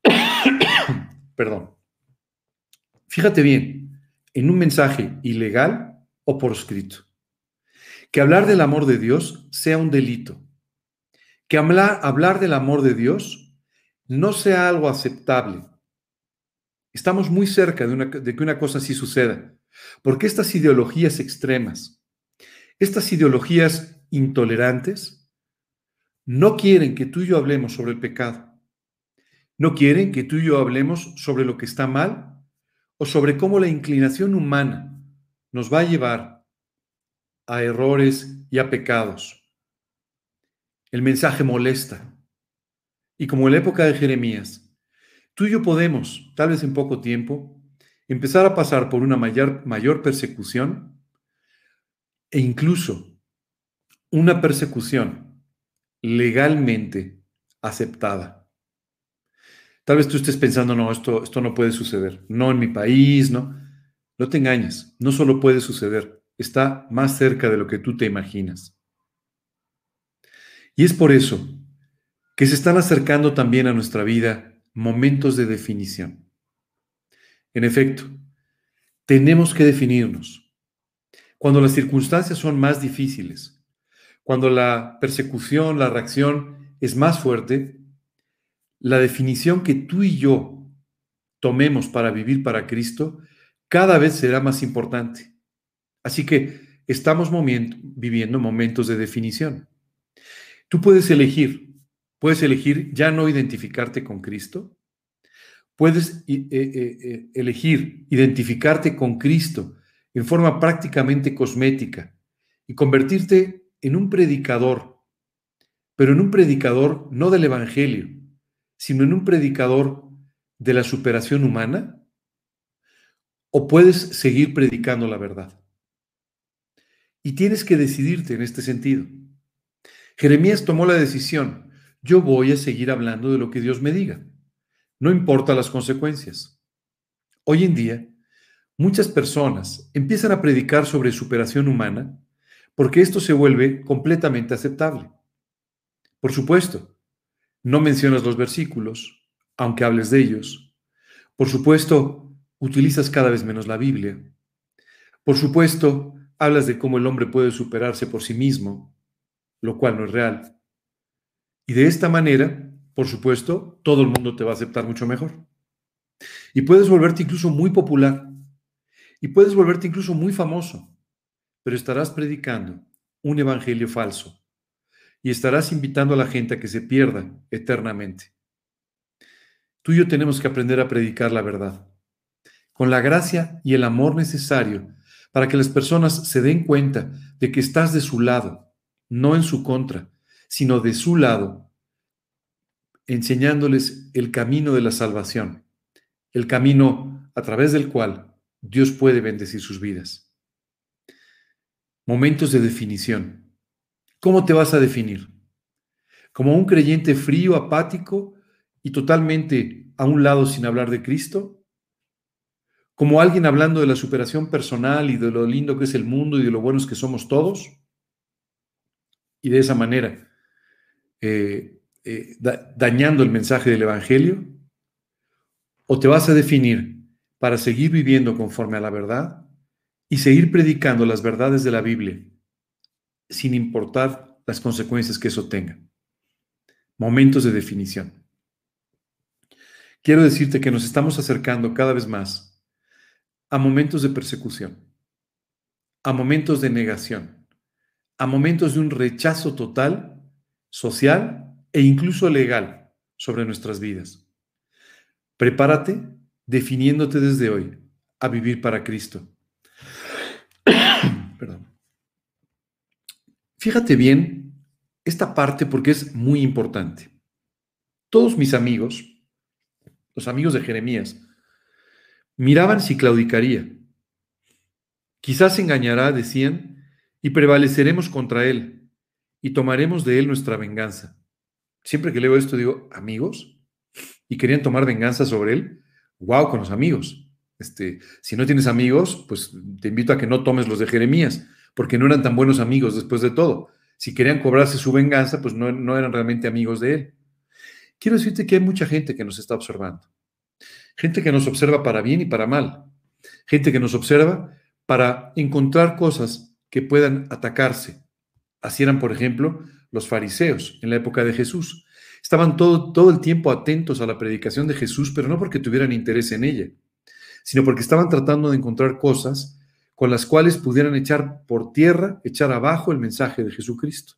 Perdón. Fíjate bien, en un mensaje ilegal o proscrito. Que hablar del amor de Dios sea un delito. Que hablar, del amor de Dios no sea algo aceptable. Estamos muy cerca de que una cosa así suceda, porque estas ideologías extremas, estas ideologías intolerantes, no quieren que tú y yo hablemos sobre el pecado. No quieren que tú y yo hablemos sobre lo que está mal o sobre cómo la inclinación humana nos va a llevar a errores y a pecados. El mensaje molesta. Y como en la época de Jeremías, tú y yo podemos, tal vez en poco tiempo, empezar a pasar por una mayor, mayor persecución e incluso una persecución legalmente aceptada. Tal vez tú estés pensando, no, esto, esto no puede suceder, no en mi país, no. No te engañes, no solo puede suceder, está más cerca de lo que tú te imaginas. Y es por eso que se están acercando también a nuestra vida momentos de definición. En efecto, tenemos que definirnos. Cuando las circunstancias son más difíciles, cuando la persecución, la reacción es más fuerte, la definición que tú y yo tomemos para vivir para Cristo cada vez será más importante. Así que estamos viviendo momentos de definición. Tú puedes elegir, puedes elegir ya no identificarte con Cristo, puedes eh, eh, eh, elegir identificarte con Cristo en forma prácticamente cosmética y convertirte en un predicador, pero en un predicador no del Evangelio, sino en un predicador de la superación humana? ¿O puedes seguir predicando la verdad? Y tienes que decidirte en este sentido. Jeremías tomó la decisión, yo voy a seguir hablando de lo que Dios me diga, no importa las consecuencias. Hoy en día, muchas personas empiezan a predicar sobre superación humana porque esto se vuelve completamente aceptable. Por supuesto, no mencionas los versículos, aunque hables de ellos. Por supuesto, utilizas cada vez menos la Biblia. Por supuesto, hablas de cómo el hombre puede superarse por sí mismo, lo cual no es real. Y de esta manera, por supuesto, todo el mundo te va a aceptar mucho mejor. Y puedes volverte incluso muy popular. Y puedes volverte incluso muy famoso. Pero estarás predicando un evangelio falso y estarás invitando a la gente a que se pierda eternamente. Tú y yo tenemos que aprender a predicar la verdad, con la gracia y el amor necesario para que las personas se den cuenta de que estás de su lado, no en su contra, sino de su lado, enseñándoles el camino de la salvación, el camino a través del cual Dios puede bendecir sus vidas. Momentos de definición. ¿Cómo te vas a definir? ¿Como un creyente frío, apático y totalmente a un lado sin hablar de Cristo? ¿Como alguien hablando de la superación personal y de lo lindo que es el mundo y de lo buenos que somos todos? Y de esa manera, eh, eh, dañando el mensaje del Evangelio? ¿O te vas a definir para seguir viviendo conforme a la verdad y seguir predicando las verdades de la Biblia sin importar las consecuencias que eso tenga? Momentos de definición. Quiero decirte que nos estamos acercando cada vez más a momentos de persecución, a momentos de negación, a momentos de un rechazo total, social e incluso legal sobre nuestras vidas. Prepárate definiéndote desde hoy a vivir para Cristo. Perdón. Fíjate bien esta parte porque es muy importante. Todos mis amigos, los amigos de Jeremías, miraban si claudicaría. Quizás engañará, decían, y prevaleceremos contra él, y tomaremos de él nuestra venganza. Siempre que leo esto digo, amigos, y querían tomar venganza sobre él, wow, con los amigos. Este, si no tienes amigos, pues te invito a que no tomes los de Jeremías, porque no eran tan buenos amigos después de todo. Si querían cobrarse su venganza, pues no, no eran realmente amigos de él. Quiero decirte que hay mucha gente que nos está observando. Gente que nos observa para bien y para mal. Gente que nos observa para encontrar cosas que puedan atacarse. Así eran, por ejemplo, los fariseos en la época de Jesús. Estaban todo, todo el tiempo atentos a la predicación de Jesús, pero no porque tuvieran interés en ella, sino porque estaban tratando de encontrar cosas con las cuales pudieran echar por tierra, echar abajo el mensaje de Jesucristo.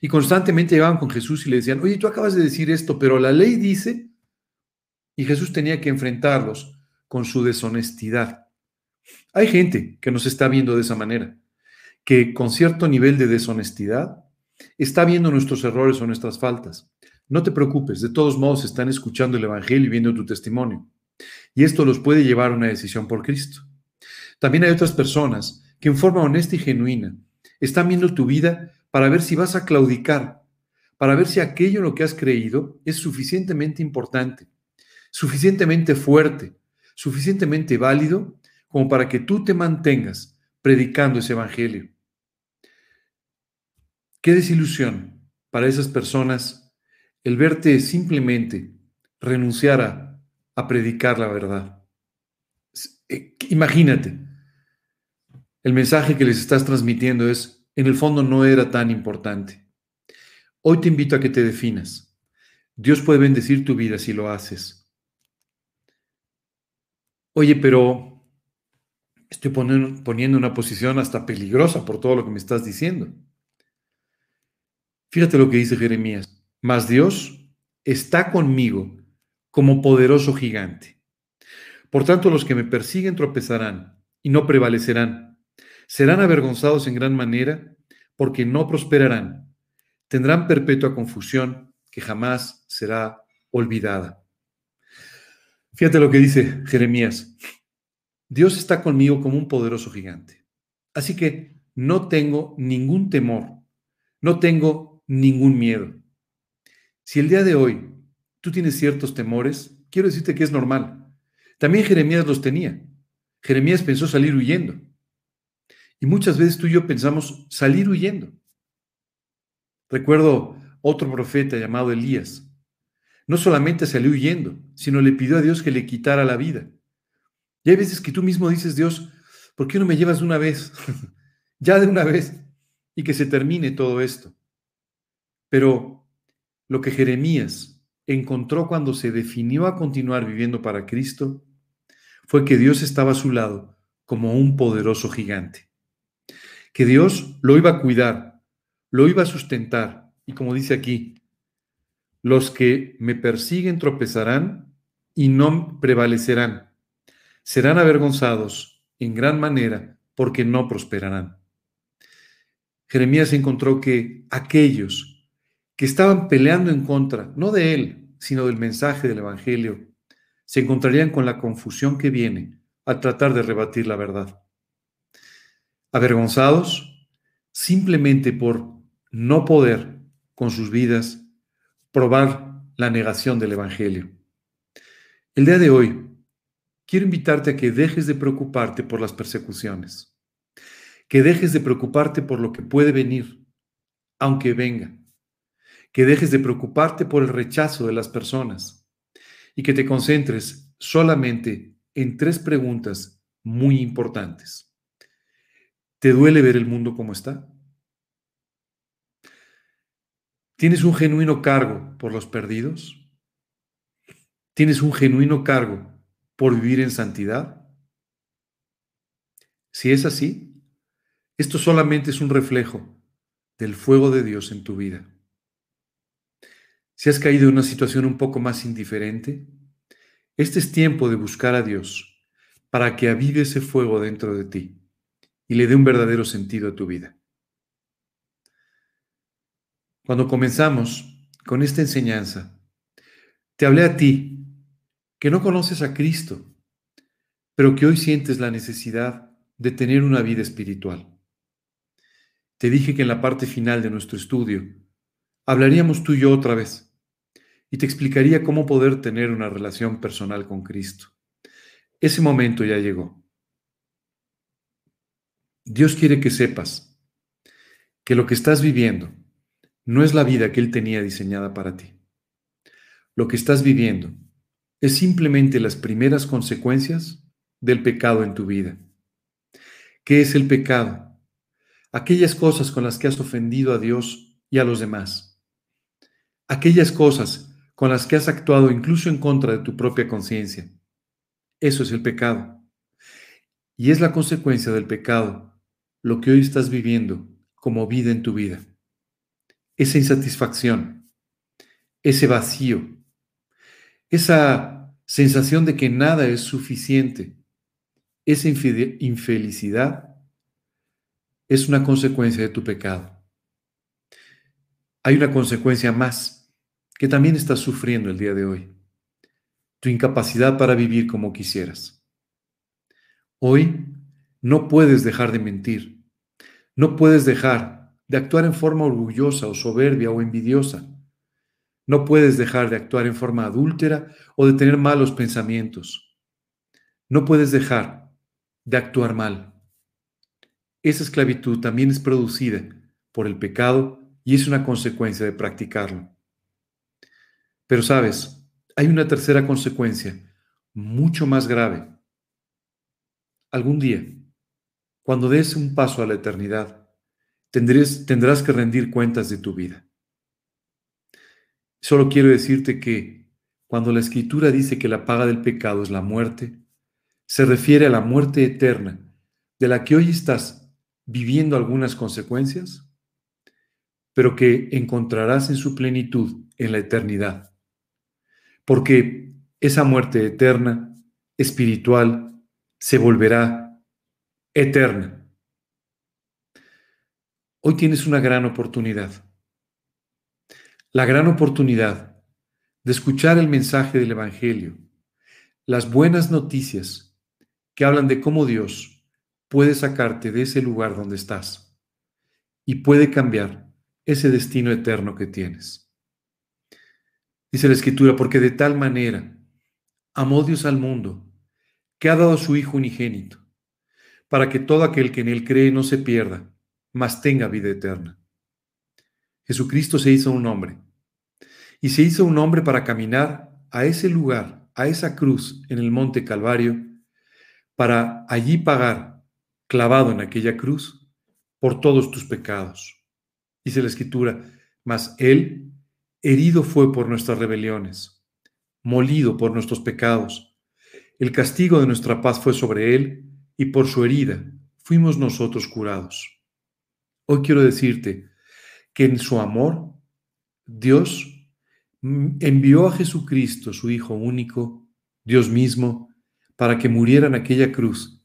Y constantemente llegaban con Jesús y le decían, oye, tú acabas de decir esto, pero la ley dice, y Jesús tenía que enfrentarlos con su deshonestidad. Hay gente que nos está viendo de esa manera, que con cierto nivel de deshonestidad está viendo nuestros errores o nuestras faltas. No te preocupes, de todos modos están escuchando el Evangelio y viendo tu testimonio. Y esto los puede llevar a una decisión por Cristo. También hay otras personas que en forma honesta y genuina están viendo tu vida para ver si vas a claudicar, para ver si aquello en lo que has creído es suficientemente importante, suficientemente fuerte, suficientemente válido como para que tú te mantengas predicando ese evangelio. Qué desilusión para esas personas el verte simplemente renunciar a, predicar la verdad. Eh, imagínate, el mensaje que les estás transmitiendo es en el fondo no era tan importante. Hoy te invito a que te definas. Dios puede bendecir tu vida si lo haces. Oye, pero estoy poniendo, una posición hasta peligrosa por todo lo que me estás diciendo. Fíjate lo que dice Jeremías. Mas Dios está conmigo como poderoso gigante. Por tanto, los que me persiguen tropezarán y no prevalecerán Serán avergonzados en gran manera porque no prosperarán. Tendrán perpetua confusión que jamás será olvidada. Fíjate lo que dice Jeremías. Dios está conmigo como un poderoso gigante. Así que no tengo ningún temor, no tengo ningún miedo. Si el día de hoy tú tienes ciertos temores, quiero decirte que es normal. También Jeremías los tenía. Jeremías pensó salir huyendo. Y muchas veces tú y yo pensamos salir huyendo. Recuerdo otro profeta llamado Elías. No solamente salió huyendo, sino le pidió a Dios que le quitara la vida. Y hay veces que tú mismo dices, Dios, ¿por qué no me llevas de una vez? ya de una vez. Y que se termine todo esto. Pero lo que Jeremías encontró cuando se definió a continuar viviendo para Cristo fue que Dios estaba a su lado como un poderoso gigante que Dios lo iba a cuidar, lo iba a sustentar. Y como dice aquí, los que me persiguen tropezarán y no prevalecerán. Serán avergonzados en gran manera porque no prosperarán. Jeremías encontró que aquellos que estaban peleando en contra, no de él, sino del mensaje del Evangelio, se encontrarían con la confusión que viene al tratar de rebatir la verdad avergonzados simplemente por no poder con sus vidas probar la negación del Evangelio. El día de hoy quiero invitarte a que dejes de preocuparte por las persecuciones, que dejes de preocuparte por lo que puede venir, aunque venga, que dejes de preocuparte por el rechazo de las personas y que te concentres solamente en tres preguntas muy importantes. ¿Te duele ver el mundo como está? ¿Tienes un genuino cargo por los perdidos? ¿Tienes un genuino cargo por vivir en santidad? Si es así, esto solamente es un reflejo del fuego de Dios en tu vida. Si has caído en una situación un poco más indiferente, este es tiempo de buscar a Dios para que avive ese fuego dentro de ti y le dé un verdadero sentido a tu vida. Cuando comenzamos con esta enseñanza, te hablé a ti que no conoces a Cristo, pero que hoy sientes la necesidad de tener una vida espiritual. Te dije que en la parte final de nuestro estudio hablaríamos tú y yo otra vez y te explicaría cómo poder tener una relación personal con Cristo. Ese momento ya llegó. Dios quiere que sepas que lo que estás viviendo no es la vida que Él tenía diseñada para ti. Lo que estás viviendo es simplemente las primeras consecuencias del pecado en tu vida. ¿Qué es el pecado? aquellas cosas con las que has ofendido a Dios y a los demás, aquellas cosas con las que has actuado incluso en contra de tu propia conciencia. Eso es el pecado. Y es la consecuencia del pecado lo que hoy estás viviendo como vida en tu vida. Esa insatisfacción, ese vacío, esa sensación de que nada es suficiente, esa infelicidad es una consecuencia de tu pecado. Hay una consecuencia más que también estás sufriendo el día de hoy. Tu incapacidad para vivir como quisieras. Hoy no puedes dejar de mentir. No puedes dejar de actuar en forma orgullosa o soberbia o envidiosa. No puedes dejar de actuar en forma adúltera o de tener malos pensamientos. No puedes dejar de actuar mal. Esa esclavitud también es producida por el pecado y es una consecuencia de practicarlo. Pero sabes, hay una tercera consecuencia mucho más grave. Algún día, cuando des un paso a la eternidad, tendrás, que rendir cuentas de tu vida. Solo quiero decirte que cuando la escritura dice que la paga del pecado es la muerte, se refiere a la muerte eterna de la que hoy estás viviendo algunas consecuencias, pero que encontrarás en su plenitud en la eternidad. Porque esa muerte eterna, espiritual, se volverá eterna. Hoy tienes una gran oportunidad. La gran oportunidad de escuchar el mensaje del Evangelio, las buenas noticias que hablan de cómo Dios puede sacarte de ese lugar donde estás y puede cambiar ese destino eterno que tienes. Dice la Escritura, porque de tal manera amó Dios al mundo, que ha dado a su Hijo unigénito, para que todo aquel que en él cree no se pierda, mas tenga vida eterna. Jesucristo se hizo un hombre, y se hizo un hombre para caminar a ese lugar, a esa cruz en el monte Calvario, para allí pagar clavado en aquella cruz por todos tus pecados. Dice la escritura, mas Él herido fue por nuestras rebeliones, molido por nuestros pecados. El castigo de nuestra paz fue sobre Él y por su herida fuimos nosotros curados. Hoy quiero decirte que en su amor, Dios envió a Jesucristo, su Hijo único, Dios mismo, para que muriera en aquella cruz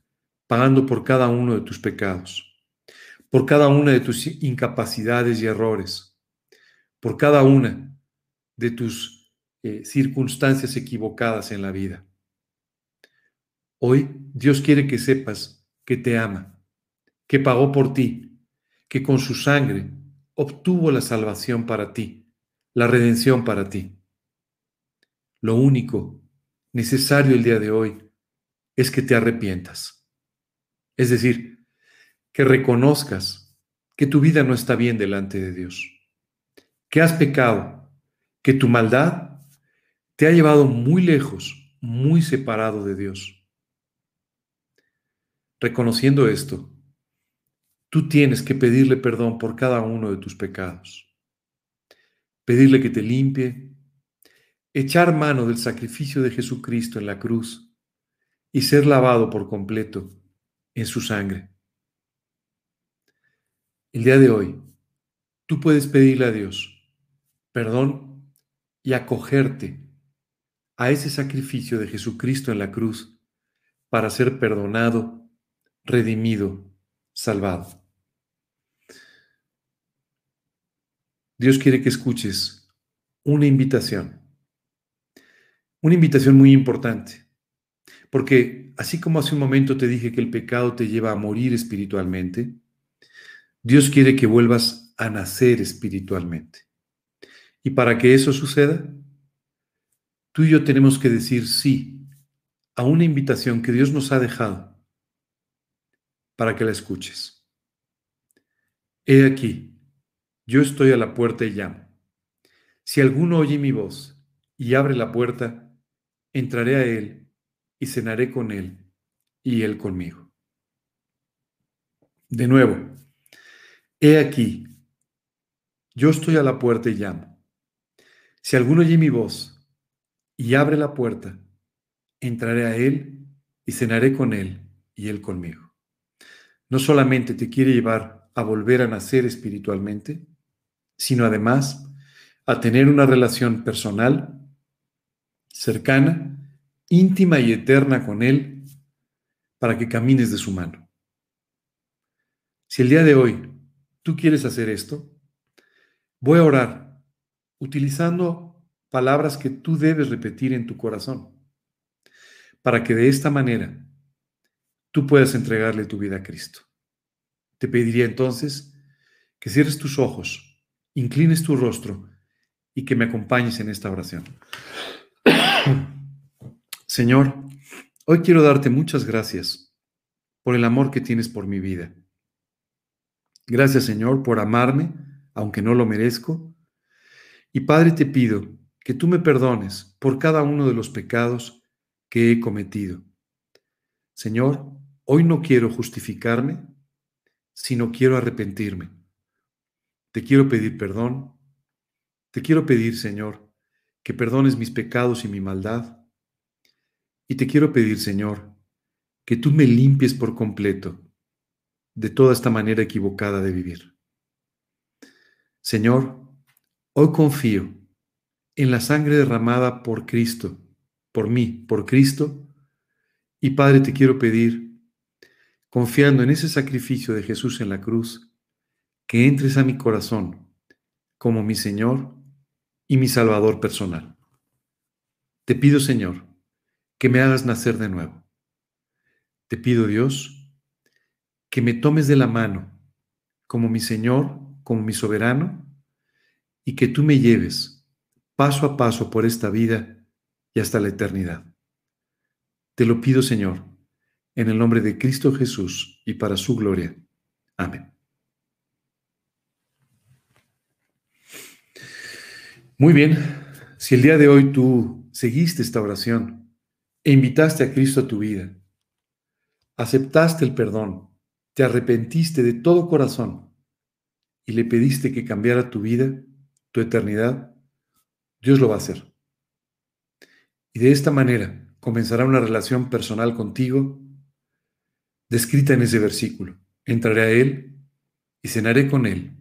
pagando por cada uno de tus pecados, por cada una de tus incapacidades y errores, por cada una de tus eh, circunstancias equivocadas en la vida. Hoy Dios quiere que sepas que te ama, que pagó por ti, que con su sangre obtuvo la salvación para ti, la redención para ti. Lo único necesario el día de hoy es que te arrepientas. Es decir, que reconozcas que tu vida no está bien delante de Dios, que has pecado, que tu maldad te ha llevado muy lejos, muy separado de Dios. Reconociendo esto, tú tienes que pedirle perdón por cada uno de tus pecados, pedirle que te limpie, echar mano del sacrificio de Jesucristo en la cruz y ser lavado por completo en su sangre. El día de hoy, tú puedes pedirle a Dios perdón y acogerte a ese sacrificio de Jesucristo en la cruz para ser perdonado, redimido, salvado. Dios quiere que escuches una invitación, una invitación muy importante, porque así como hace un momento te dije que el pecado te lleva a morir espiritualmente, Dios quiere que vuelvas a nacer espiritualmente. Y para que eso suceda, tú y yo tenemos que decir sí a una invitación que Dios nos ha dejado para que la escuches. He aquí, yo estoy a la puerta y llamo. Si alguno oye mi voz y abre la puerta, entraré a él y cenaré con él y él conmigo. De nuevo, He aquí, yo estoy a la puerta y llamo. Si alguno oye mi voz y abre la puerta, entraré a él y cenaré con él y él conmigo. No solamente te quiere llevar a volver a nacer espiritualmente, sino además a tener una relación personal, cercana, íntima y eterna con Él para que camines de su mano. Si el día de hoy tú quieres hacer esto, voy a orar utilizando palabras que tú debes repetir en tu corazón, para que de esta manera tú puedas entregarle tu vida a Cristo. Te pediría entonces que cierres tus ojos, inclines tu rostro y que me acompañes en esta oración. Señor, hoy quiero darte muchas gracias por el amor que tienes por mi vida. Gracias Señor por amarme, aunque no lo merezco. Y Padre, te pido que tú me perdones por cada uno de los pecados que he cometido. Señor, hoy no quiero justificarme, sino quiero arrepentirme. Te quiero pedir perdón. Te quiero pedir, Señor, que perdones mis pecados y mi maldad. Y te quiero pedir, Señor, que tú me limpies por completo de toda esta manera equivocada de vivir. Señor, hoy confío en la sangre derramada por Cristo, por mí, por Cristo, y Padre, te quiero pedir, confiando en ese sacrificio de Jesús en la cruz, que entres a mi corazón como mi Señor y mi Salvador personal. Te pido, Señor, que me hagas nacer de nuevo. Te pido, Dios, que me tomes de la mano como mi Señor, como mi soberano, y que tú me lleves paso a paso por esta vida y hasta la eternidad. Te lo pido, Señor, en el nombre de Cristo Jesús y para su gloria. Amén. Muy bien, si el día de hoy tú seguiste esta oración e invitaste a Cristo a tu vida, aceptaste el perdón, te arrepentiste de todo corazón y le pediste que cambiara tu vida, tu eternidad, Dios lo va a hacer. Y de esta manera comenzará una relación personal contigo, descrita en ese versículo. Entraré a Él y cenaré con Él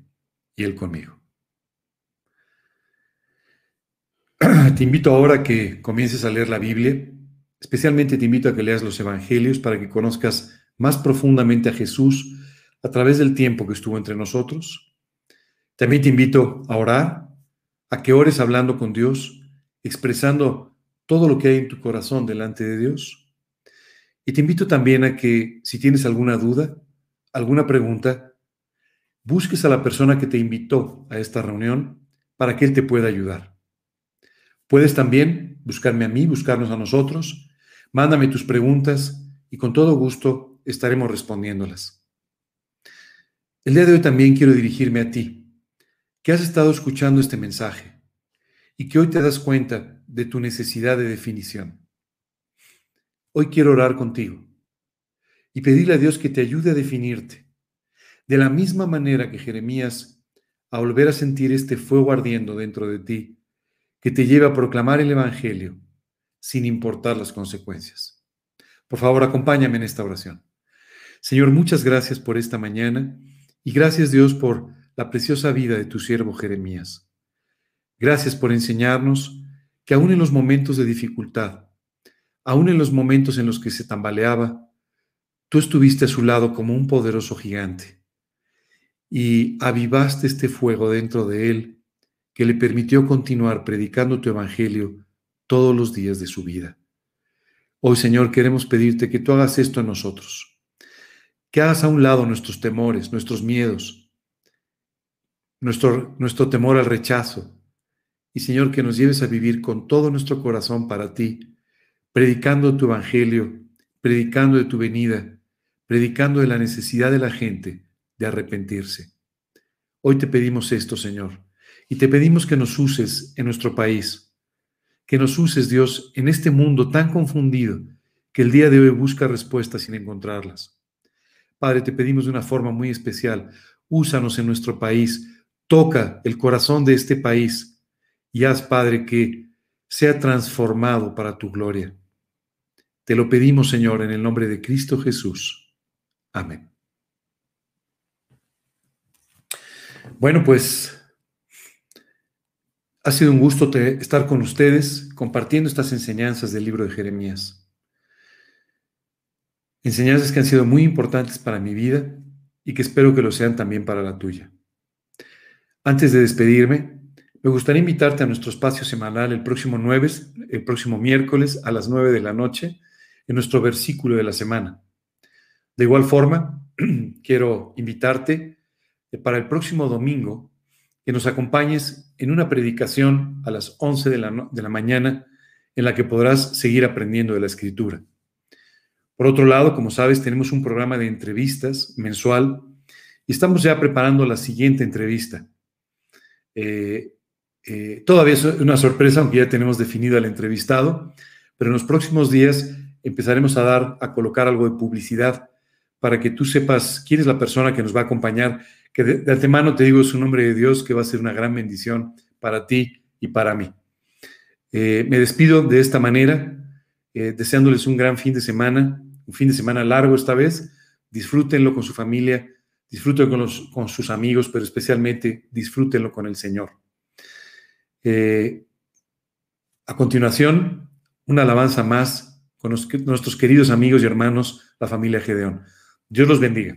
y Él conmigo. Te invito ahora a que comiences a leer la Biblia, especialmente te invito a que leas los Evangelios para que conozcas más profundamente a Jesús a través del tiempo que estuvo entre nosotros. También te invito a orar, a que ores hablando con Dios, expresando todo lo que hay en tu corazón delante de Dios. Y te invito también a que si tienes alguna duda, alguna pregunta, busques a la persona que te invitó a esta reunión para que Él te pueda ayudar. Puedes también buscarme a mí, buscarnos a nosotros, mándame tus preguntas y con todo gusto estaremos respondiéndolas. El día de hoy también quiero dirigirme a ti, que has estado escuchando este mensaje y que hoy te das cuenta de tu necesidad de definición. Hoy quiero orar contigo y pedirle a Dios que te ayude a definirte, de la misma manera que Jeremías, a volver a sentir este fuego ardiendo dentro de ti, que te lleve a proclamar el Evangelio sin importar las consecuencias. Por favor, acompáñame en esta oración. Señor, muchas gracias por esta mañana y gracias Dios por la preciosa vida de tu siervo Jeremías. Gracias por enseñarnos que aún en los momentos de dificultad, aún en los momentos en los que se tambaleaba, tú estuviste a su lado como un poderoso gigante y avivaste este fuego dentro de él que le permitió continuar predicando tu evangelio todos los días de su vida. Hoy, Señor, queremos pedirte que tú hagas esto en nosotros, que hagas a un lado nuestros temores, nuestros miedos, nuestro, nuestro temor al rechazo, y Señor, que nos lleves a vivir con todo nuestro corazón para ti, predicando tu evangelio, predicando de tu venida, predicando de la necesidad de la gente de arrepentirse. Hoy te pedimos esto, Señor, y te pedimos que nos uses en nuestro país, que nos uses, Dios, en este mundo tan confundido que el día de hoy busca respuestas sin encontrarlas. Padre, te pedimos de una forma muy especial, úsanos en nuestro país, toca el corazón de este país, y haz, Padre, que sea transformado para tu gloria. Te lo pedimos, Señor, en el nombre de Cristo Jesús. Amén. Bueno, pues ha sido un gusto estar con ustedes compartiendo estas enseñanzas del libro de Jeremías. Enseñanzas que han sido muy importantes para mi vida y que espero que lo sean también para la tuya. Antes de despedirme, me gustaría invitarte a nuestro espacio semanal el próximo 9, el próximo miércoles a las 9 de la noche, en nuestro versículo de la semana. De igual forma, quiero invitarte para el próximo domingo que nos acompañes en una predicación a las 11 de la, de la mañana en la que podrás seguir aprendiendo de la escritura. Por otro lado, como sabes, tenemos un programa de entrevistas mensual y estamos ya preparando la siguiente entrevista. Eh, eh, todavía es una sorpresa, aunque ya tenemos definido al entrevistado, pero en los próximos días empezaremos a dar, a colocar algo de publicidad para que tú sepas quién es la persona que nos va a acompañar, que de, antemano te digo es un nombre de Dios que va a ser una gran bendición para ti y para mí. Eh, me despido de esta manera, eh, deseándoles un gran fin de semana, un fin de semana largo esta vez. Disfrútenlo con su familia, disfrútenlo con, con sus amigos, pero especialmente disfrútenlo con el Señor. Eh, a continuación, una alabanza más con nuestros queridos amigos y hermanos, la familia Gedeón. Dios los bendiga.